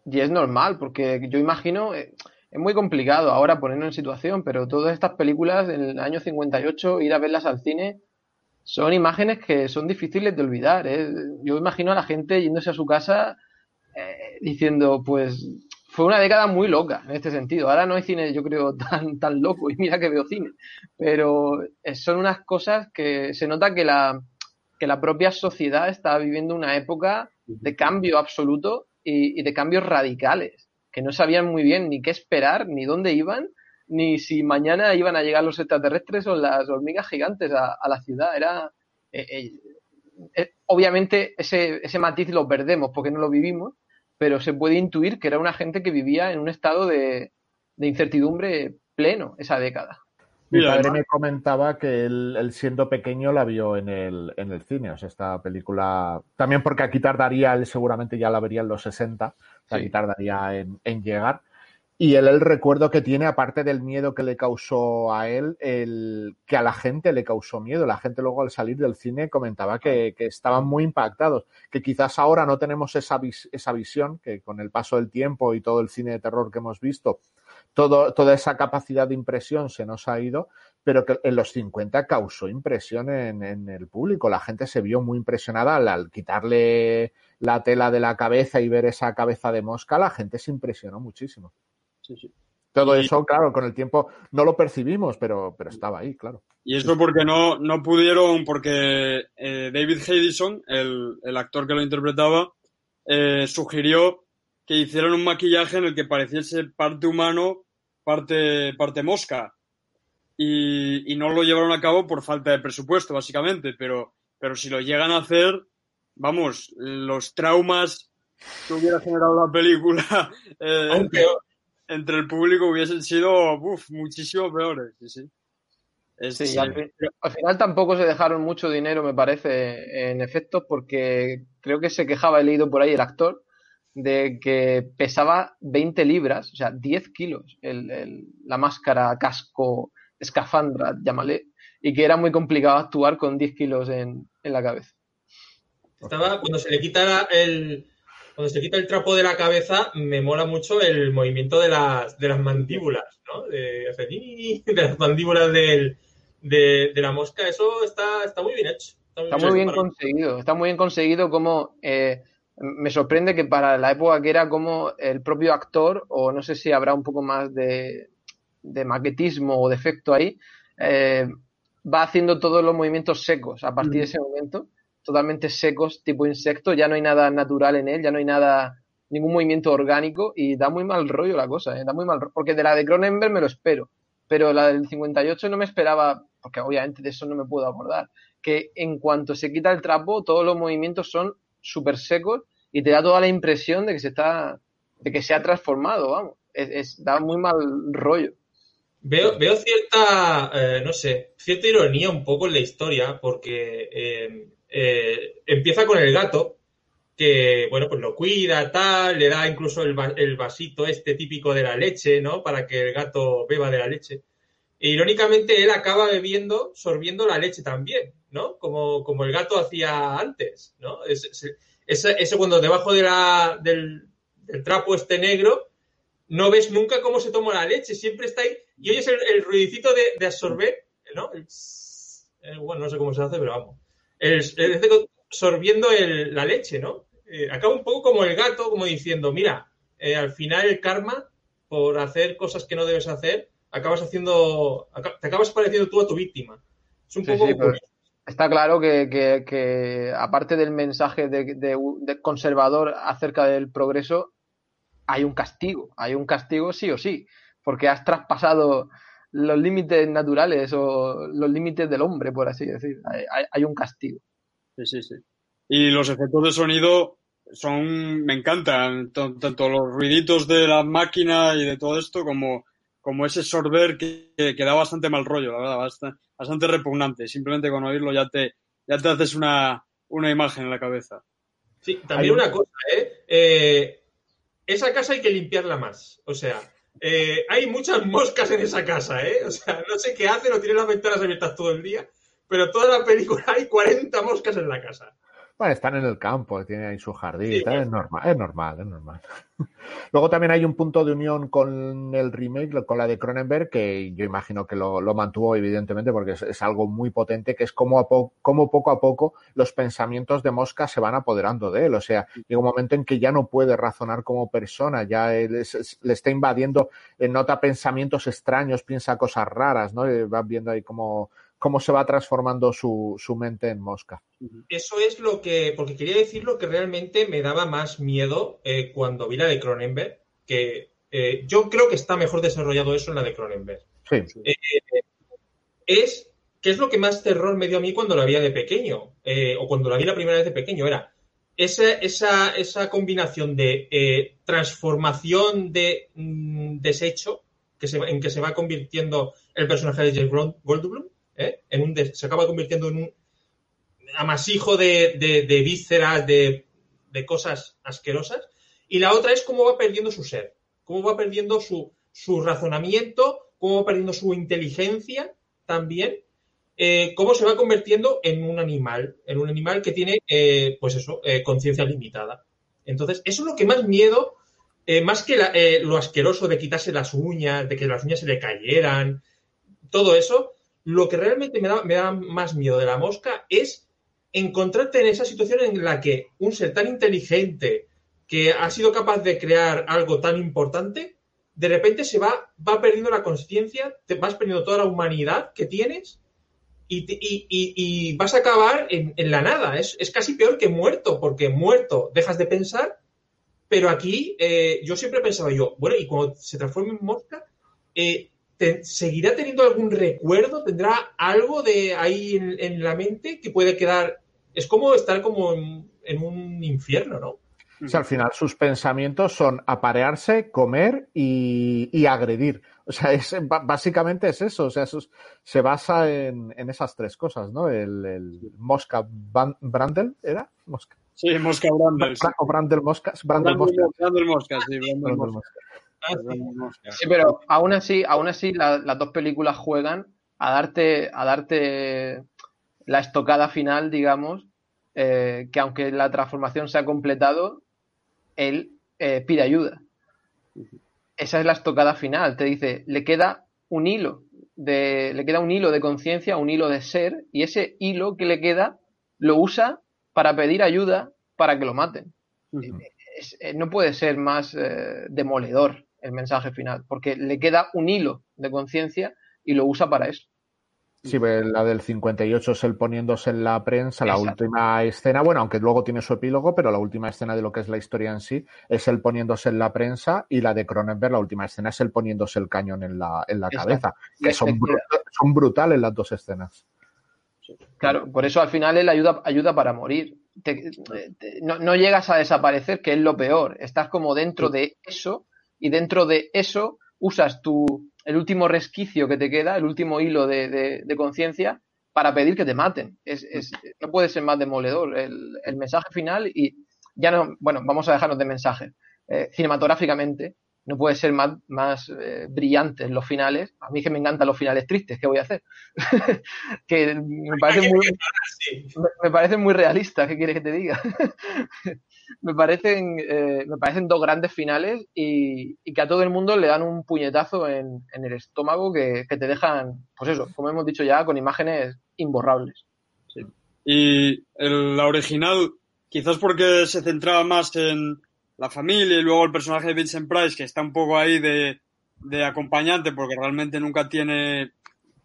Speaker 4: Y es normal, porque yo imagino, eh, es muy complicado ahora ponernos en situación, pero todas estas películas en el año 58, ir a verlas al cine, son imágenes que son difíciles de olvidar. ¿eh? Yo imagino a la gente yéndose a su casa eh, diciendo, pues fue una década muy loca en este sentido. Ahora no hay cine, yo creo, tan, tan loco, y mira que veo cine. Pero son unas cosas que se nota que la, que la propia sociedad está viviendo una época de cambio absoluto y, de cambios radicales, que no sabían muy bien ni qué esperar, ni dónde iban, ni si mañana iban a llegar los extraterrestres o las hormigas gigantes a, la ciudad. Era. Eh, eh, obviamente, ese, ese matiz lo perdemos porque no lo vivimos, pero se puede intuir que era una gente que vivía en un estado de, incertidumbre pleno esa década.
Speaker 1: Mi padre me comentaba que él, siendo pequeño la vio en el, en el cine, o sea, esta película, también porque aquí tardaría, él seguramente ya la vería en los 60, o sea, aquí tardaría en, en llegar. Y él el recuerdo que tiene, aparte del miedo que le causó a él, el que a la gente le causó miedo. La gente luego al salir del cine comentaba que, estaban muy impactados, que quizás ahora no tenemos esa, esa visión, que con el paso del tiempo y todo el cine de terror que hemos visto, todo, toda esa capacidad de impresión se nos ha ido, pero que en los 50 causó impresión en, el público. La gente se vio muy impresionada al, quitarle la tela de la cabeza y ver esa cabeza de mosca, la gente se impresionó muchísimo. Todo eso, claro, con el tiempo no lo percibimos, pero, pero estaba ahí, claro.
Speaker 2: Y eso porque no, no pudieron, porque eh, David Hedison, el, el, actor que lo interpretaba, eh, sugirió que hicieran un maquillaje en el que pareciese parte humano, parte, parte mosca. Y, y, no lo llevaron a cabo por falta de presupuesto, básicamente. Pero, pero si lo llegan a hacer, vamos, los traumas que hubiera generado la película. Eh, entre el público hubiesen sido muchísimo peores. Sí,
Speaker 4: sí. al, final tampoco se dejaron mucho dinero, me parece, en efectos, porque creo que se quejaba, he leído por ahí el actor, de que pesaba 20 libras, o sea, 10 kilos, el, la máscara, casco, escafandra, llámale, y que era muy complicado actuar con 10 kilos en, en la cabeza.
Speaker 3: Estaba, cuando se le quitara el, cuando se quita el trapo de la cabeza, me mola mucho el movimiento de las, de las mandíbulas, ¿no? De, las mandíbulas de, la mosca. Eso está, está muy bien hecho.
Speaker 4: Está muy, bien conseguido. Está muy bien conseguido como... Eh, me sorprende que para la época que era como el propio actor, o no sé si habrá un poco más de, maquetismo o de efecto ahí, eh, va haciendo todos los movimientos secos a partir de ese momento totalmente secos, tipo insecto, ya no hay nada natural en él, ya no hay nada, ningún movimiento orgánico y da muy mal rollo la cosa, ¿eh? da muy mal rollo, porque de la de Cronenberg me lo espero, pero la del 58 no me esperaba, porque obviamente de eso no me puedo acordar, que en cuanto se quita el trapo, todos los movimientos son súper secos y te da toda la impresión de que se está, de que se ha transformado, vamos, es, da muy mal rollo.
Speaker 3: Veo, veo cierta, eh, no sé, cierta ironía un poco en la historia, porque eh, eh, empieza con el gato, que, bueno, pues lo cuida, tal, le da incluso el, vasito este típico de la leche, ¿no? Para que el gato beba de la leche. E irónicamente, él acaba bebiendo, sorbiendo la leche también, ¿no? Como, como el gato hacía antes, ¿no? Eso cuando debajo de la, del, trapo este negro, no ves nunca cómo se toma la leche, siempre está ahí y oyes el, el ruidicito de, absorber, ¿no? Eh, bueno, no sé cómo se hace, pero vamos el, sorbiendo la leche, ¿no? Eh, acaba un poco como el gato, como diciendo, mira, eh, al final el karma, por hacer cosas que no debes hacer, acabas haciendo, te acabas pareciendo tú a tu víctima. Es un poco...
Speaker 4: está claro que, aparte del mensaje de, conservador acerca del progreso, hay un castigo, hay un castigo sí o sí, porque has traspasado los límites naturales o los límites del hombre, por así decir. Hay, un castigo.
Speaker 2: Sí, sí, sí. Y los efectos de sonido son, me encantan, tanto los ruiditos de la máquina y de todo esto como, como ese sorber que, que, da bastante mal rollo, la verdad, bastante, bastante, repugnante. Simplemente con oírlo ya te, ya te haces una, una imagen en la cabeza.
Speaker 3: Sí, también una cosa, ¿eh? ¿eh? Esa casa hay que limpiarla más. O sea, eh, hay muchas moscas en esa casa, ¿eh? O sea, no sé qué hace, no tiene las ventanas abiertas todo el día, pero toda la película hay 40 moscas en la casa.
Speaker 1: Bueno, están en el campo, tienen ahí su jardín, sí, es normal, es normal, es normal. Luego también hay un punto de unión con el remake, con la de Cronenberg, que yo imagino que lo, lo mantuvo evidentemente porque es, es, algo muy potente, que es como, a po como poco a poco los pensamientos de Mosca se van apoderando de él. O sea, llega un momento en que ya no puede razonar como persona, ya él es, le está invadiendo, eh, nota pensamientos extraños, piensa cosas raras, ¿no? Vas viendo ahí como cómo se va transformando su, su, mente en mosca.
Speaker 3: Eso es lo que, porque quería decir lo que realmente me daba más miedo eh, cuando vi la de Cronenberg, que eh, yo creo que está mejor desarrollado eso en la de Cronenberg.
Speaker 1: Sí.
Speaker 3: Eh, es, ¿qué es lo que más terror me dio a mí cuando la vi de pequeño? Eh, o cuando la vi la primera vez de pequeño, era esa, esa, esa combinación de transformación de mm, desecho que se, en que se va convirtiendo el personaje de James Goldblum, ¿eh? se acaba convirtiendo en un amasijo de, vísceras, de, cosas asquerosas. Y la otra es cómo va perdiendo su ser, cómo va perdiendo su, razonamiento, cómo va perdiendo su inteligencia también, eh, cómo se va convirtiendo en un animal, en un animal que tiene, eh, pues eso, conciencia limitada. Entonces, eso es lo que más miedo, más que lo asqueroso de quitarse las uñas, de que las uñas se le cayeran, todo eso, lo que realmente me da, más miedo de la mosca es encontrarte en esa situación en la que un ser tan inteligente que ha sido capaz de crear algo tan importante, de repente se va, va perdiendo la conciencia, te vas perdiendo toda la humanidad que tienes y, vas a acabar en, la nada. Es, casi peor que muerto, porque muerto dejas de pensar, pero aquí eh, yo siempre pensaba yo, bueno, y cuando se transforma en mosca, eh, te, ¿seguirá teniendo algún recuerdo? ¿Tendrá algo de ahí en, en, la mente que puede quedar? Es como estar como en, en un infierno, ¿no?
Speaker 1: O sea, al final sus pensamientos son aparearse, comer y, y agredir. O sea, es, básicamente es eso. O sea, eso es, se basa en, en, esas tres cosas, ¿no? El, el Mosca Brandel, ¿era? Mosca.
Speaker 2: Sí, Mosca Brandel.
Speaker 1: O Brandel Mosca.
Speaker 2: Brandel, Mosca. Brandel Mosca, sí, Brandel Mosca.
Speaker 4: Sí, pero aún así, aún así la, las dos películas juegan a darte, a darte la estocada final, digamos, eh, que aunque la transformación se ha completado, él eh, pide ayuda. Esa es la estocada final. Te dice, le queda un hilo de, le queda un hilo de conciencia, un hilo de ser, y ese hilo que le queda lo usa para pedir ayuda para que lo maten. Uh -huh. es, no puede ser más eh, demoledor el mensaje final, porque le queda un hilo de conciencia y lo usa para eso.
Speaker 1: Sí, la del 58 es el poniéndose en la prensa, la Exacto. última escena, bueno, aunque luego tiene su epílogo, pero la última escena de lo que es la historia en sí es el poniéndose en la prensa y la de Cronenberg, la última escena es el poniéndose el cañón en la, en la cabeza, que son, son brutales las dos escenas.
Speaker 4: Claro, por eso al final él ayuda, ayuda para morir. Te, te, no, no, llegas a desaparecer, que es lo peor. Estás como dentro de eso y dentro de eso usas tu, el último resquicio que te queda, el último hilo de, de, de conciencia para pedir que te maten. Es, es, no puede ser más demoledor el, el, mensaje final y ya no, bueno, vamos a dejarnos de mensaje. Eh, cinematográficamente no puede ser más, más eh, brillante en los finales. A mí que me encantan los finales tristes, ¿qué voy a hacer? que me parecen muy, me, me parecen muy realistas, ¿qué quieres que te diga? me parecen eh, me parecen dos grandes finales y, y, que a todo el mundo le dan un puñetazo en, en el estómago que, que, te dejan, pues eso, como hemos dicho ya, con imágenes imborrables.
Speaker 2: Y el, la original, quizás porque se centraba más en la familia y luego el personaje de Vincent Price, que está un poco ahí de, de acompañante, porque realmente nunca tiene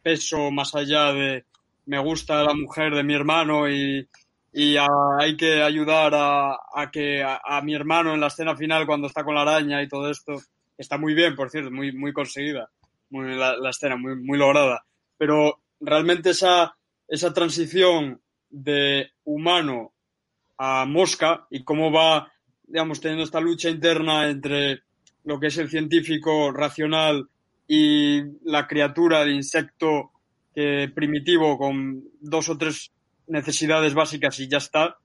Speaker 2: peso más allá de me gusta la mujer de mi hermano y, y a, hay que ayudar a, a que a, mi hermano en la escena final cuando está con la araña y todo esto está muy bien, por cierto, muy, muy conseguida, muy, la, la escena muy, muy lograda. Pero realmente esa, esa transición de humano a mosca y cómo va, digamos, teniendo esta lucha interna entre lo que es el científico racional y la criatura de insecto primitivo con dos o tres necesidades básicas y ya está.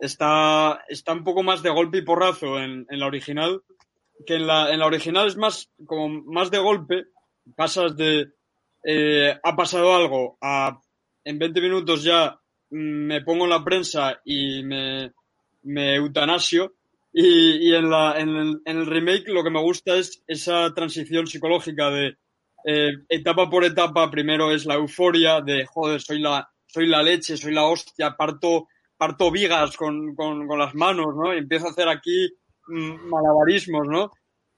Speaker 2: Está, está un poco más de golpe y porrazo en, en la original, que en la, en la original es más, como más de golpe, pasas de, eh, ha pasado algo, a, en 20 minutos ya me pongo en la prensa y me, me eutanasio. Y, y en, la, en, el, en el remake lo que me gusta es esa transición psicológica de eh, etapa por etapa. Primero es la euforia de, joder, soy la, soy la leche, soy la hostia, parto, parto vigas con, con, con las manos, ¿no? Y empiezo a hacer aquí mm, malabarismos, ¿no?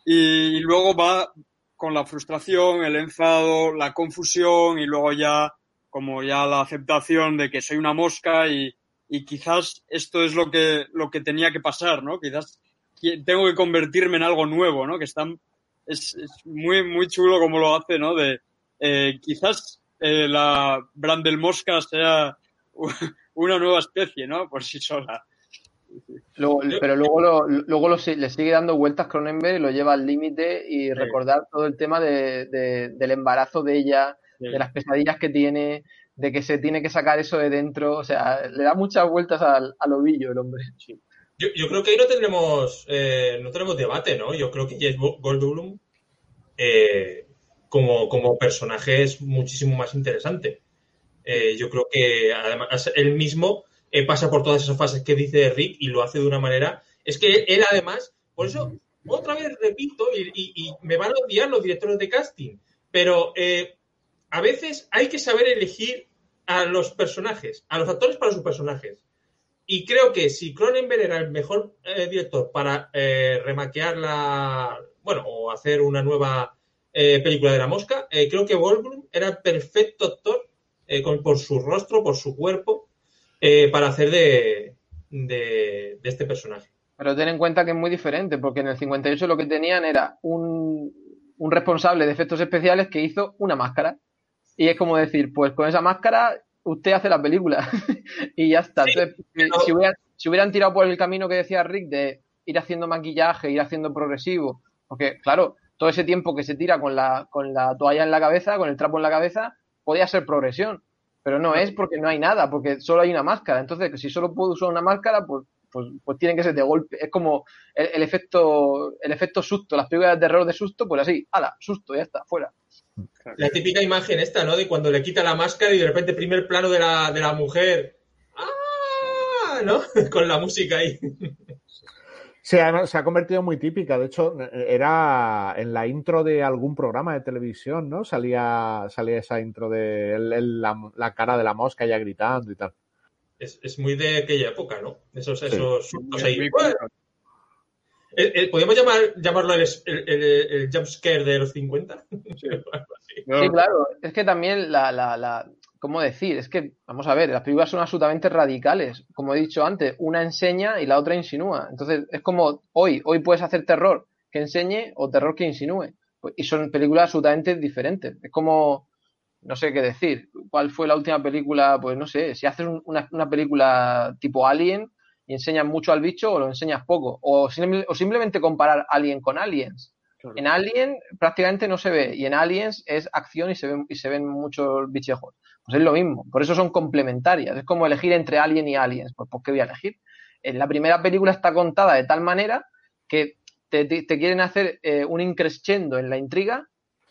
Speaker 2: Y, luego va con la frustración, el enfado, la confusión y luego ya como ya la aceptación de que soy una mosca y, y quizás esto es lo que, lo que tenía que pasar, ¿no? Quizás qui- tengo que convertirme en algo nuevo, ¿no? Que está, es, es muy, muy chulo como lo hace, ¿no? De, eh, quizás eh, la Brandel Mosca sea una nueva especie, ¿no? Por sí sola.
Speaker 4: Luego- pero luego, lo, luego lo le sigue dando vueltas Cronenberg y lo lleva al límite y recordar todo el tema de, de- del embarazo de ella, de las pesadillas que tiene, de que se tiene que sacar eso de dentro. O sea, le da muchas vueltas al, al ovillo el hombre.
Speaker 3: Yo, yo creo que ahí no tendremos, eh, no tenemos debate, ¿no? Yo creo que James Go- Goldblum eh, como, como personaje es muchísimo más interesante. Eh, yo creo que además él mismo eh, pasa por todas esas fases que dice Rick y lo hace de una manera. Es que él además, por eso otra vez repito y, me van a odiar los directores de casting, pero eh, a veces hay que saber elegir a los personajes, a los actores para sus personajes. Y creo que si Cronenberg era el mejor director para remaquear la. Bueno, o hacer una nueva eh, película de la mosca, eh, creo que Goldblum era el perfecto actor eh, con- por su rostro, por su cuerpo, para hacer de, de, de este personaje.
Speaker 4: Pero ten en cuenta que es muy diferente, porque en el 58 lo que tenían era un, un responsable de efectos especiales que hizo una máscara. Y es como decir, pues con esa máscara usted hace la película y ya está.
Speaker 3: Sí,
Speaker 4: Entonces,
Speaker 3: pero-
Speaker 4: si, hubieran, si hubieran tirado por el camino que decía Rick de ir haciendo maquillaje, ir haciendo progresivo, porque claro, todo ese tiempo que se tira con la, con la toalla en la cabeza, con el trapo en la cabeza, podía ser progresión. Pero no es porque no hay nada, porque solo hay una máscara. Entonces, si solo puedo usar una máscara, pues, pues, pues tienen que ser de golpe. Es como el, el efecto el efecto susto, las películas de terror de susto, pues así, ala, susto, ya está, fuera.
Speaker 3: La típica imagen esta, ¿no? De cuando le quita la máscara y de repente primer plano de la, de la mujer. ¡Ah! ¿No? Con la música ahí.
Speaker 1: Sí, además se ha convertido muy típica. De hecho, era en la intro de algún programa de televisión, ¿no? Salía, salía esa intro de el- el- la, la cara de la mosca ya gritando y tal.
Speaker 3: Es, es muy de aquella época, ¿no? Esos,
Speaker 1: Sí.
Speaker 3: esos
Speaker 2: Muy
Speaker 3: ahí. Eh, eh, ¿Podríamos llamar, llamarlo el, el, el, el jump scare de los 50? Algo así.
Speaker 2: Yo-
Speaker 4: Sí, claro, es que también la, la, la, ¿cómo decir? Es que, vamos a ver, las películas son absolutamente radicales. Como he dicho antes, una enseña y la otra insinúa. Entonces, es como hoy, hoy puedes hacer terror que enseñe o terror que insinúe. Pues- Y son películas absolutamente diferentes. Es como, no sé qué decir. ¿Cuál fue la última película? Pues no sé, si haces un- una, una película tipo Alien y enseñas mucho al bicho o lo enseñas poco. O, simple- o simplemente comparar Alien con Aliens.
Speaker 2: Claro.
Speaker 4: En Alien prácticamente no se ve y en Aliens es acción y se ven, y se ven muchos bichejos. Pues es lo mismo, por eso son complementarias. Es como elegir entre Alien y Aliens. Pues ¿por qué voy a elegir? En la primera película está contada de tal manera que te, te- te quieren hacer eh, un increscendo en la intriga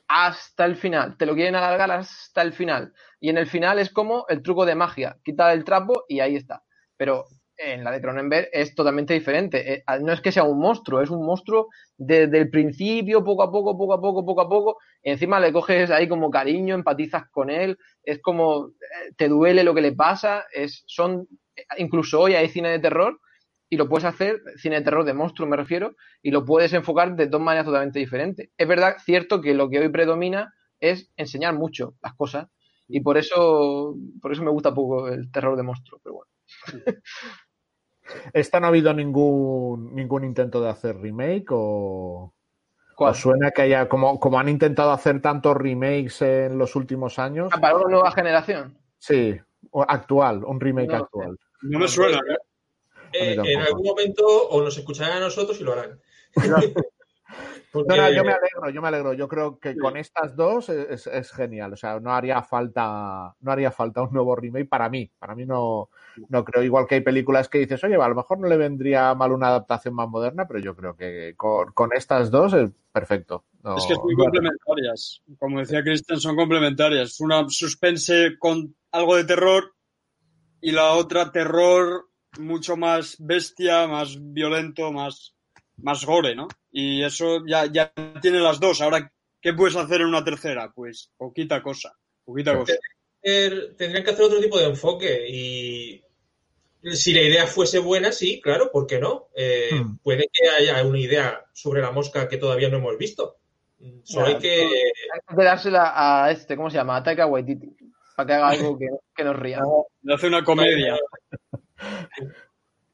Speaker 4: hasta el final. Te lo quieren alargar hasta el final. Y en el final es como el truco de magia. Quita el trapo y ahí está. Pero en la de Cronenberg es totalmente diferente. Eh, No es que sea un monstruo, es un monstruo desde el principio, poco a poco, poco a poco, poco a poco. Encima le coges ahí como cariño, empatizas con él. Es como eh, te duele lo que le pasa. Es, son, incluso hoy hay cine de terror y lo puedes hacer, cine de terror de monstruo me refiero, y lo puedes enfocar de dos maneras totalmente diferentes. Es verdad, cierto que lo que hoy predomina es enseñar mucho las cosas y por eso, por eso me gusta poco el terror de monstruo, pero bueno.
Speaker 1: ¿Esta no ha habido ningún, ningún intento de hacer remake o,
Speaker 4: ¿Cuál?
Speaker 1: ¿Os suena que haya, como, como han intentado hacer tantos remakes en los últimos años?
Speaker 4: Ah, para una nueva generación.
Speaker 1: Sí, o actual, un remake
Speaker 4: No
Speaker 1: actual.
Speaker 2: No me suena. ¿eh?
Speaker 3: Eh, en algún momento o nos escucharán a nosotros y lo harán.
Speaker 1: No, no, yo me alegro, yo me alegro. Yo creo que con estas dos es, es genial. O sea, no haría falta, no haría falta un nuevo remake para mí. Para mí no, no creo. Igual que hay películas que dices, oye, a lo mejor no le vendría mal una adaptación más moderna, pero yo creo que con, con estas dos es perfecto. No-
Speaker 2: Es que son
Speaker 1: no-
Speaker 2: complementarias. Como decía Christian, son complementarias. Una suspense con algo de terror y la otra terror mucho más bestia, más violento, más, más gore, ¿no? Y eso ya, ya tiene las dos. Ahora, ¿qué puedes hacer en una tercera? Pues poquita cosa, poquita cosa.
Speaker 3: tendrían que hacer otro tipo de enfoque y si la idea fuese buena, sí, claro, ¿por qué no? Eh,
Speaker 1: Hmm.
Speaker 3: Puede que haya una idea sobre la mosca que todavía no hemos visto. Solo hay que...
Speaker 4: Hay que dársela a este, ¿cómo se llama? A Taika Waititi. Para que haga algo que, que nos ría.
Speaker 2: Le hace una comedia.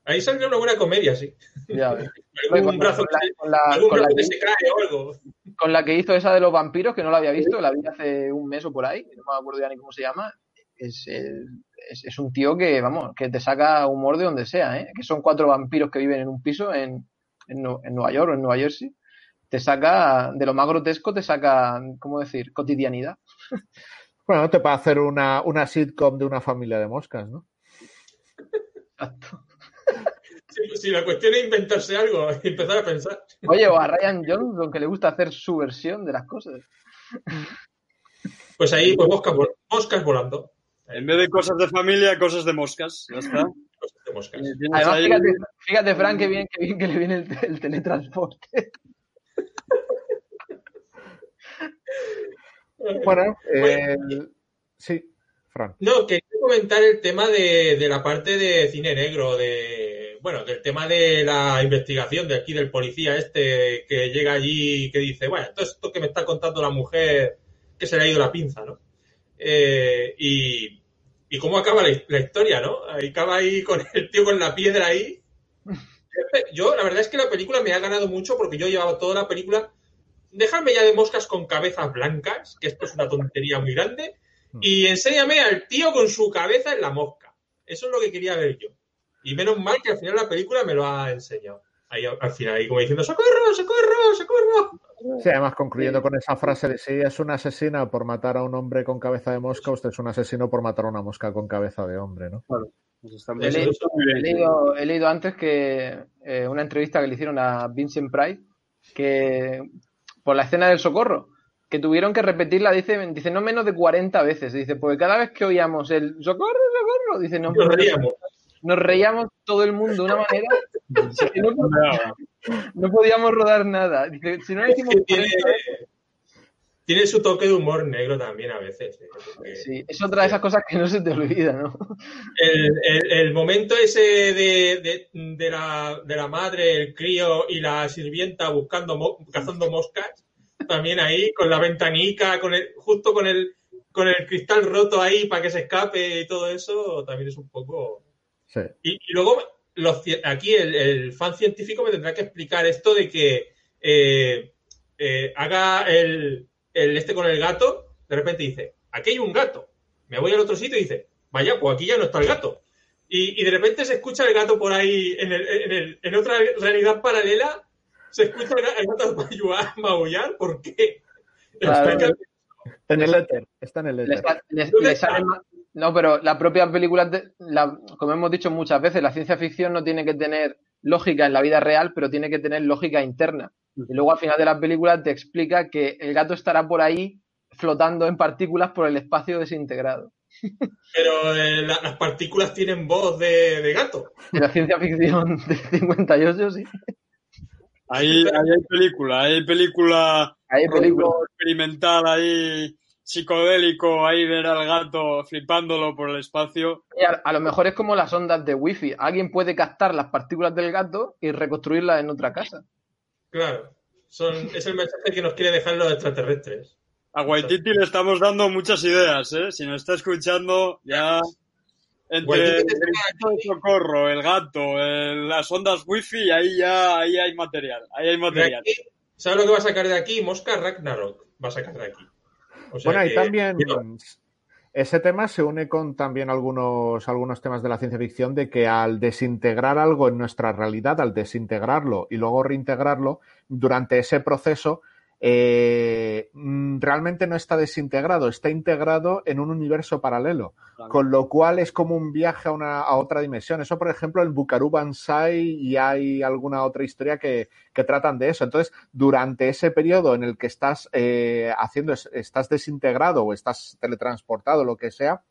Speaker 3: Ahí saldría una buena comedia, sí.
Speaker 4: Ya ves.
Speaker 3: Algún
Speaker 4: Con la-
Speaker 3: brazo, que,
Speaker 4: con la-
Speaker 3: algún
Speaker 4: con la
Speaker 3: brazo
Speaker 4: que-
Speaker 3: que se cae o algo.
Speaker 4: con la que hizo esa de los vampiros, que no la había visto, la vi hace un mes o por ahí, no me acuerdo ya ni cómo se llama. Es, es, es un tío que, vamos, que te saca humor de donde sea, ¿eh? Que son cuatro vampiros que viven en un piso en, en, Nu- en Nueva York o en Nueva Jersey. Te saca, de lo más grotesco, te saca, ¿cómo decir? Cotidianidad.
Speaker 1: Bueno, te puede hacer una, una sitcom de una familia de moscas, ¿no?
Speaker 4: Exacto.
Speaker 3: Si, si la cuestión es inventarse algo y empezar a pensar.
Speaker 4: Oye, o a Ryan Johnson, que le gusta hacer su versión de las cosas.
Speaker 3: Pues ahí, pues moscas, vol- moscas volando.
Speaker 2: En vez de cosas de familia, cosas de moscas. Ya está.
Speaker 3: Cosas de moscas.
Speaker 2: Tienes
Speaker 4: Además, fíjate, fíjate, Frank, que bien, que bien que le viene el, el teletransporte.
Speaker 1: Bueno, eh, sí, Fran.
Speaker 3: No, quería comentar el tema de, de la parte de cine negro, de bueno, del tema de la investigación de aquí del policía este que llega allí y que dice, bueno, todo esto que me está contando la mujer que se le ha ido la pinza, ¿no? Eh, y, y cómo acaba la, la historia, ¿no? Ahí acaba ahí con el tío con la piedra ahí. Yo, la verdad es que la película me ha ganado mucho porque yo llevaba toda la película. Dejarme ya de moscas con cabezas blancas, que esto es una tontería muy grande y enséñame al tío con su cabeza en la mosca. Eso es lo que quería ver yo. Y menos mal que al final la película me lo ha enseñado. Ahí al final, ahí como diciendo, ¡socorro, socorro, socorro!
Speaker 1: Sí, además concluyendo con esa frase de si es una asesina por matar a un hombre con cabeza de mosca, usted es un asesino por matar a una mosca con cabeza de hombre, ¿no?
Speaker 2: Está-
Speaker 4: He
Speaker 2: eso
Speaker 4: leído,
Speaker 2: está muy
Speaker 4: he
Speaker 2: bien.
Speaker 4: leído- he leído antes que eh, una entrevista que le hicieron a Vincent Price, que por la escena del socorro, que tuvieron que repetirla, dice, dice no menos de 40 veces. Dice, porque cada vez que oíamos el socorro, socorro, dice, no,
Speaker 3: Nos reíamos.
Speaker 4: Nos reíamos todo el mundo de una manera que no, no podíamos rodar nada. Dice, si no hicimos
Speaker 3: que tiene,
Speaker 4: 40 veces,
Speaker 3: tiene su toque de humor negro también a veces. ¿eh? Porque
Speaker 4: sí, es otra de esas cosas que no se te olvida, ¿no?
Speaker 3: el, el- el momento ese de, de- de la, de la madre, el crío y la sirvienta buscando cazando moscas, también ahí con la ventanica, con el, justo con el, con el cristal roto ahí para que se escape y todo eso, también es un poco...
Speaker 1: Sí.
Speaker 3: Y, y luego los aquí el, el fan científico me tendrá que explicar esto de que eh, eh, haga el, el este con el gato, de repente dice, aquí hay un gato. Me voy al otro sitio y dice, vaya, pues aquí ya no está el gato. Y, y de repente se escucha el gato por ahí en, el, en, el- en otra realidad paralela. Se escucha el, ga- el gato maullar, maullar. ¿Por qué?
Speaker 4: Claro.
Speaker 3: Explica-
Speaker 1: En el éter, está en el éter.
Speaker 4: sa- le-
Speaker 3: ¿Dónde
Speaker 4: le
Speaker 3: está?
Speaker 4: sale más- No, pero la propia película, de- la- como hemos dicho muchas veces, la ciencia ficción no tiene que tener lógica en la vida real, pero tiene que tener lógica interna. Y luego al final de la película te explica que el gato estará por ahí flotando en partículas por el espacio desintegrado.
Speaker 3: Pero eh, la- las partículas tienen voz de, de gato.
Speaker 4: En la ciencia ficción de 58, sí.
Speaker 2: Ahí, ahí hay película, hay película
Speaker 4: Hay películas.
Speaker 2: rollo experimental ahí, psicodélico, ahí ver al gato flipándolo por el espacio.
Speaker 4: Y A, a lo mejor es como las ondas de wifi. Alguien puede captar las partículas del gato y reconstruirlas en otra casa.
Speaker 3: Claro. Son, es el mensaje que nos quiere dejar los extraterrestres.
Speaker 2: A Waititi le estamos dando muchas ideas, ¿eh? Si nos está escuchando, ya entre el grito de socorro, el gato, el- las ondas wifi, ahí ya ahí hay material, ahí hay material.
Speaker 3: aquí, ¿Sabes lo que va a sacar de aquí? Mosca Ragnarok va a sacar de aquí. O sea
Speaker 1: Bueno, y también ese tema se une con también algunos, algunos temas de la ciencia ficción de que al desintegrar algo en nuestra realidad, al desintegrarlo y luego reintegrarlo, durante ese proceso eh, mm, realmente no está desintegrado, está integrado en un universo paralelo, con lo cual es como un viaje a, una, a otra dimensión. Eso, por ejemplo, en Bukaru Banzai y hay alguna otra historia que, que tratan de eso. Entonces, durante ese periodo en el que estás eh, haciendo, es- estás desintegrado o estás teletransportado, lo que sea,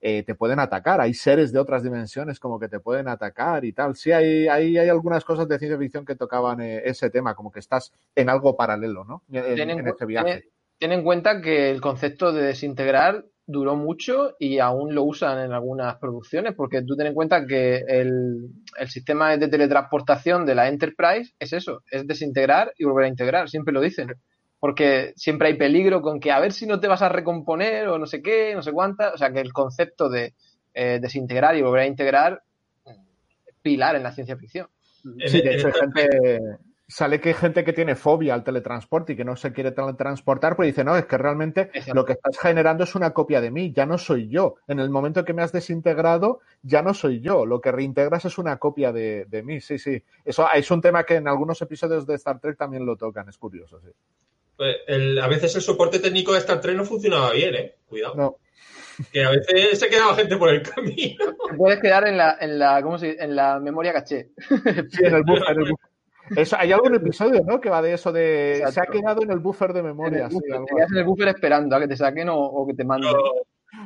Speaker 1: eh, te pueden atacar. Hay seres de otras dimensiones como que te pueden atacar y tal. Sí, hay, hay, hay algunas cosas de ciencia ficción que tocaban eh, ese tema, como que estás en algo paralelo, ¿no? En,
Speaker 4: en,
Speaker 1: ese viaje.
Speaker 4: ten en cuenta que el concepto de desintegrar duró mucho y aún lo usan en algunas producciones, porque tú ten en cuenta que el, el sistema de teletransportación de la Enterprise es eso, es desintegrar y volver a integrar, siempre lo dicen. Porque siempre hay peligro con que a ver si no te vas a recomponer o no sé qué, no sé cuánta. O sea que el concepto de eh, desintegrar y volver a integrar es pilar en la ciencia ficción.
Speaker 1: Sí, de hecho, hay
Speaker 3: esta-
Speaker 1: gente, sale que hay gente que tiene fobia al teletransporte y que no se quiere teletransportar, pues dice, no, es que realmente
Speaker 4: Exacto.
Speaker 1: lo que estás generando es una copia de mí, ya no soy yo. En el momento que me has desintegrado, ya no soy yo. Lo que reintegras es una copia de, de mí, sí, sí. Eso es un tema que en algunos episodios de Star Trek también lo tocan, es curioso, sí.
Speaker 3: Pues, el- a veces el soporte técnico de Star Trek no funcionaba bien, ¿eh? Cuidado.
Speaker 1: No,
Speaker 3: Que a veces se quedaba gente por el camino.
Speaker 4: Te puedes quedar en la, en la, ¿cómo se dice? En la memoria caché.
Speaker 1: sí, en el buffer. en el buffer. Eso, hay algún episodio, ¿no? Que va de eso de se ha quedado en el buffer de
Speaker 4: En
Speaker 1: memoria.
Speaker 4: el buffer, te quedas en el buffer esperando a que te saquen o, o que te manden.
Speaker 3: Pero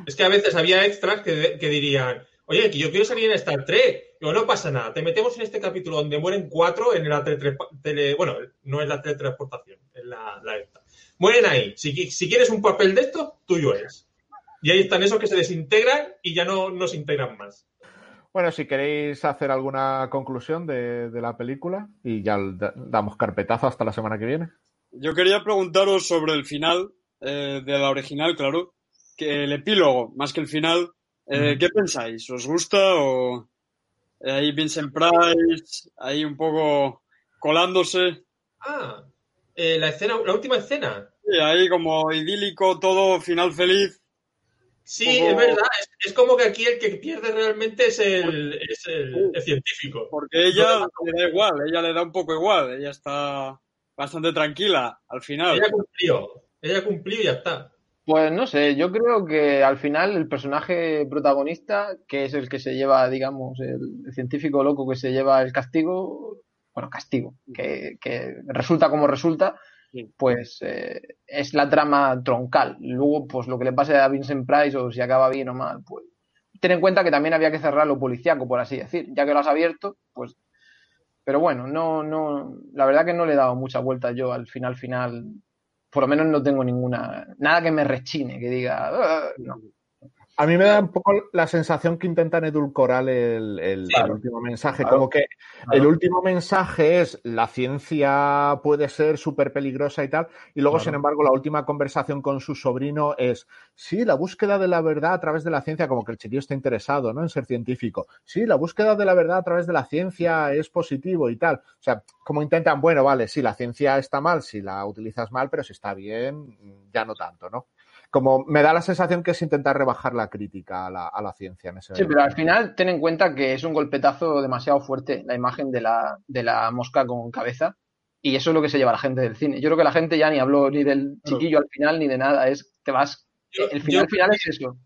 Speaker 3: es que a veces había extras que, que dirían, oye, que yo quiero salir en Star Trek. Digo, no pasa nada, te metemos en este capítulo donde mueren cuatro en la tele, tele- bueno, no es la teletransportación, es la, la esta. Mueren ahí. Si, qui- si quieres un papel de esto, tuyo es. Y ahí están esos que se desintegran y ya no, no se integran más.
Speaker 1: Bueno, si queréis hacer alguna conclusión de, de la película y ya da- damos carpetazo hasta la semana que viene.
Speaker 2: Yo quería preguntaros sobre el final eh, de la original, claro, que el epílogo, más que el final, eh. ¿qué pensáis? ¿Os gusta o eh, ahí Vincent Price, ahí un poco colándose?
Speaker 3: Ah, eh, la escena, la última escena.
Speaker 2: Sí, ahí como idílico, todo final feliz.
Speaker 3: Sí,
Speaker 2: Como-
Speaker 3: es verdad. Es, es como que aquí el que pierde realmente es el, es el, el científico.
Speaker 2: Porque ella le da igual, ella le da un poco igual, ella está bastante tranquila al final.
Speaker 3: Ella cumplió. Ella cumplió y ya está.
Speaker 4: Pues no sé, yo creo que al final el personaje protagonista, que es el que se lleva, digamos, el, el científico loco que se lleva el castigo, bueno, castigo, que, que resulta como resulta, pues eh, es la trama troncal. Luego, pues lo que le pase a Vincent Price o si acaba bien o mal, pues ten en cuenta que también había que cerrar lo policíaco, por así decir, ya que lo has abierto, pues... Pero bueno, no, no, la verdad que no le he dado mucha vuelta yo al final final por lo menos no tengo ninguna, nada que me rechine, que diga, "Ah", no.
Speaker 1: A mí me da un poco la sensación que intentan edulcorar el, el-
Speaker 3: Claro.
Speaker 1: el último mensaje,
Speaker 4: Claro.
Speaker 1: como que el último mensaje es la ciencia puede ser súper peligrosa y tal, y luego,
Speaker 3: Claro.
Speaker 1: sin embargo, la última conversación con su sobrino es, sí, la búsqueda de la verdad a través de la ciencia, como que el chiquillo está interesado ¿no? en ser científico, sí, la búsqueda de la verdad a través de la ciencia es positivo y tal. O sea, como intentan, bueno, vale, sí, la ciencia está mal si la utilizas mal, pero si está bien, ya no tanto, ¿no? Como me da la sensación que es intentar rebajar la crítica a la, a la ciencia en ese
Speaker 4: Sí, pero al final ten en cuenta que es un golpetazo demasiado fuerte la imagen de la, de la mosca con cabeza y eso es lo que se lleva a la gente del cine. Yo creo que la gente ya ni habló ni del chiquillo al final ni de nada, es te vas,
Speaker 3: Yo,
Speaker 4: el final
Speaker 3: yo-
Speaker 4: final es eso.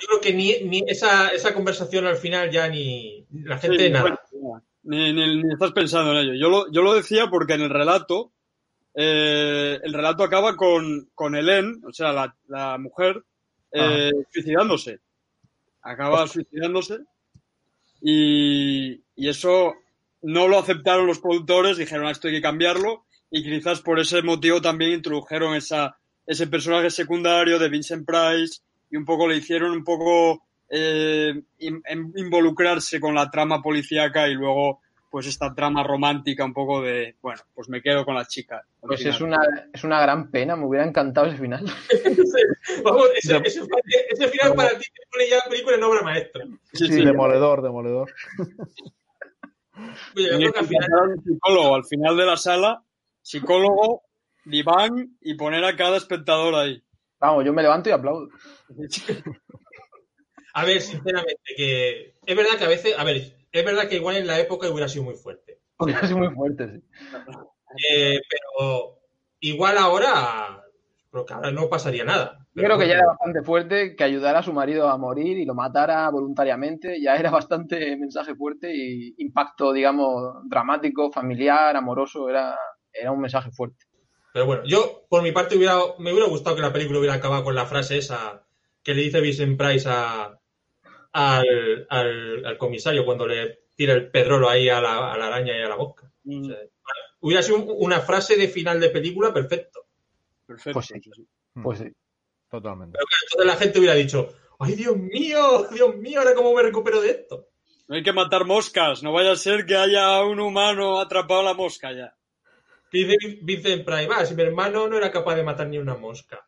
Speaker 3: yo creo que ni, ni esa, esa conversación al final ya ni la gente
Speaker 2: Sí,
Speaker 3: nada.
Speaker 2: bueno, ni, ni- ni estás pensando en ello. Yo lo, yo lo decía porque en el relato, eh, el relato acaba con, con Helen, o sea, la, la mujer, eh, suicidándose. Acaba suicidándose. Y, y eso no lo aceptaron los productores, dijeron, "Ah, esto hay que cambiarlo. Y quizás por ese motivo también introdujeron esa, ese personaje secundario de Vincent Price y un poco le hicieron un poco eh, in- involucrarse con la trama policíaca y luego pues esta trama romántica un poco de, bueno, pues me quedo con la chica.
Speaker 4: Pues
Speaker 2: final.
Speaker 4: es una, es una gran pena, me hubiera encantado ese final.
Speaker 3: Vamos, ese, ese, ese final para ti te pone ya película en obra maestra.
Speaker 2: Sí,
Speaker 1: Sí,
Speaker 2: sí.
Speaker 1: demoledor, demoledor.
Speaker 3: Oye, yo
Speaker 2: Tenía
Speaker 3: creo que
Speaker 2: que
Speaker 3: al final
Speaker 2: psicólogo al final de la sala, psicólogo, diván y poner a cada espectador ahí.
Speaker 4: Vamos, yo me levanto y aplaudo.
Speaker 3: A ver, sinceramente, que es verdad que a veces, a ver, es verdad que igual en la época hubiera sido muy fuerte.
Speaker 4: Hubiera sido muy fuerte, sí.
Speaker 3: Eh, pero igual ahora, creo que ahora no pasaría nada.
Speaker 4: Yo creo que ya era bastante fuerte que ayudara a su marido a morir y lo matara voluntariamente. Ya era bastante mensaje fuerte y impacto, digamos, dramático, familiar, amoroso. Era, era un mensaje fuerte.
Speaker 3: Pero bueno, yo por mi parte hubiera, me hubiera gustado que la película hubiera acabado con la frase esa que le dice Vincent Price a, al, al, al comisario cuando le tira el pedrolo ahí a la, a la araña y a la mosca.
Speaker 2: Mm,
Speaker 3: O sea, hubiera sido un- una frase de final de película perfecto.
Speaker 2: perfecto.
Speaker 4: Pues sí.
Speaker 2: sí, sí.
Speaker 4: Pues sí.
Speaker 1: Totalmente.
Speaker 3: Pero que entonces la gente hubiera dicho, ¡ay, Dios mío! ¡Dios mío! ¿Ahora cómo me recupero de esto?
Speaker 2: No hay que matar moscas, no vaya a ser que haya un humano atrapado a la mosca ya.
Speaker 3: Dice Vin- Vincent Price, va, si mi hermano no era capaz de matar ni una mosca.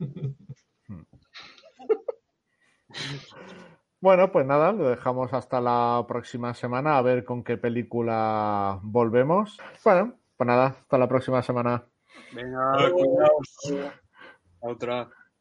Speaker 1: Bueno, pues nada, lo dejamos hasta la próxima semana a ver con qué película volvemos. Bueno, pues nada, hasta la próxima semana.
Speaker 2: Venga, cuidaos. A otra.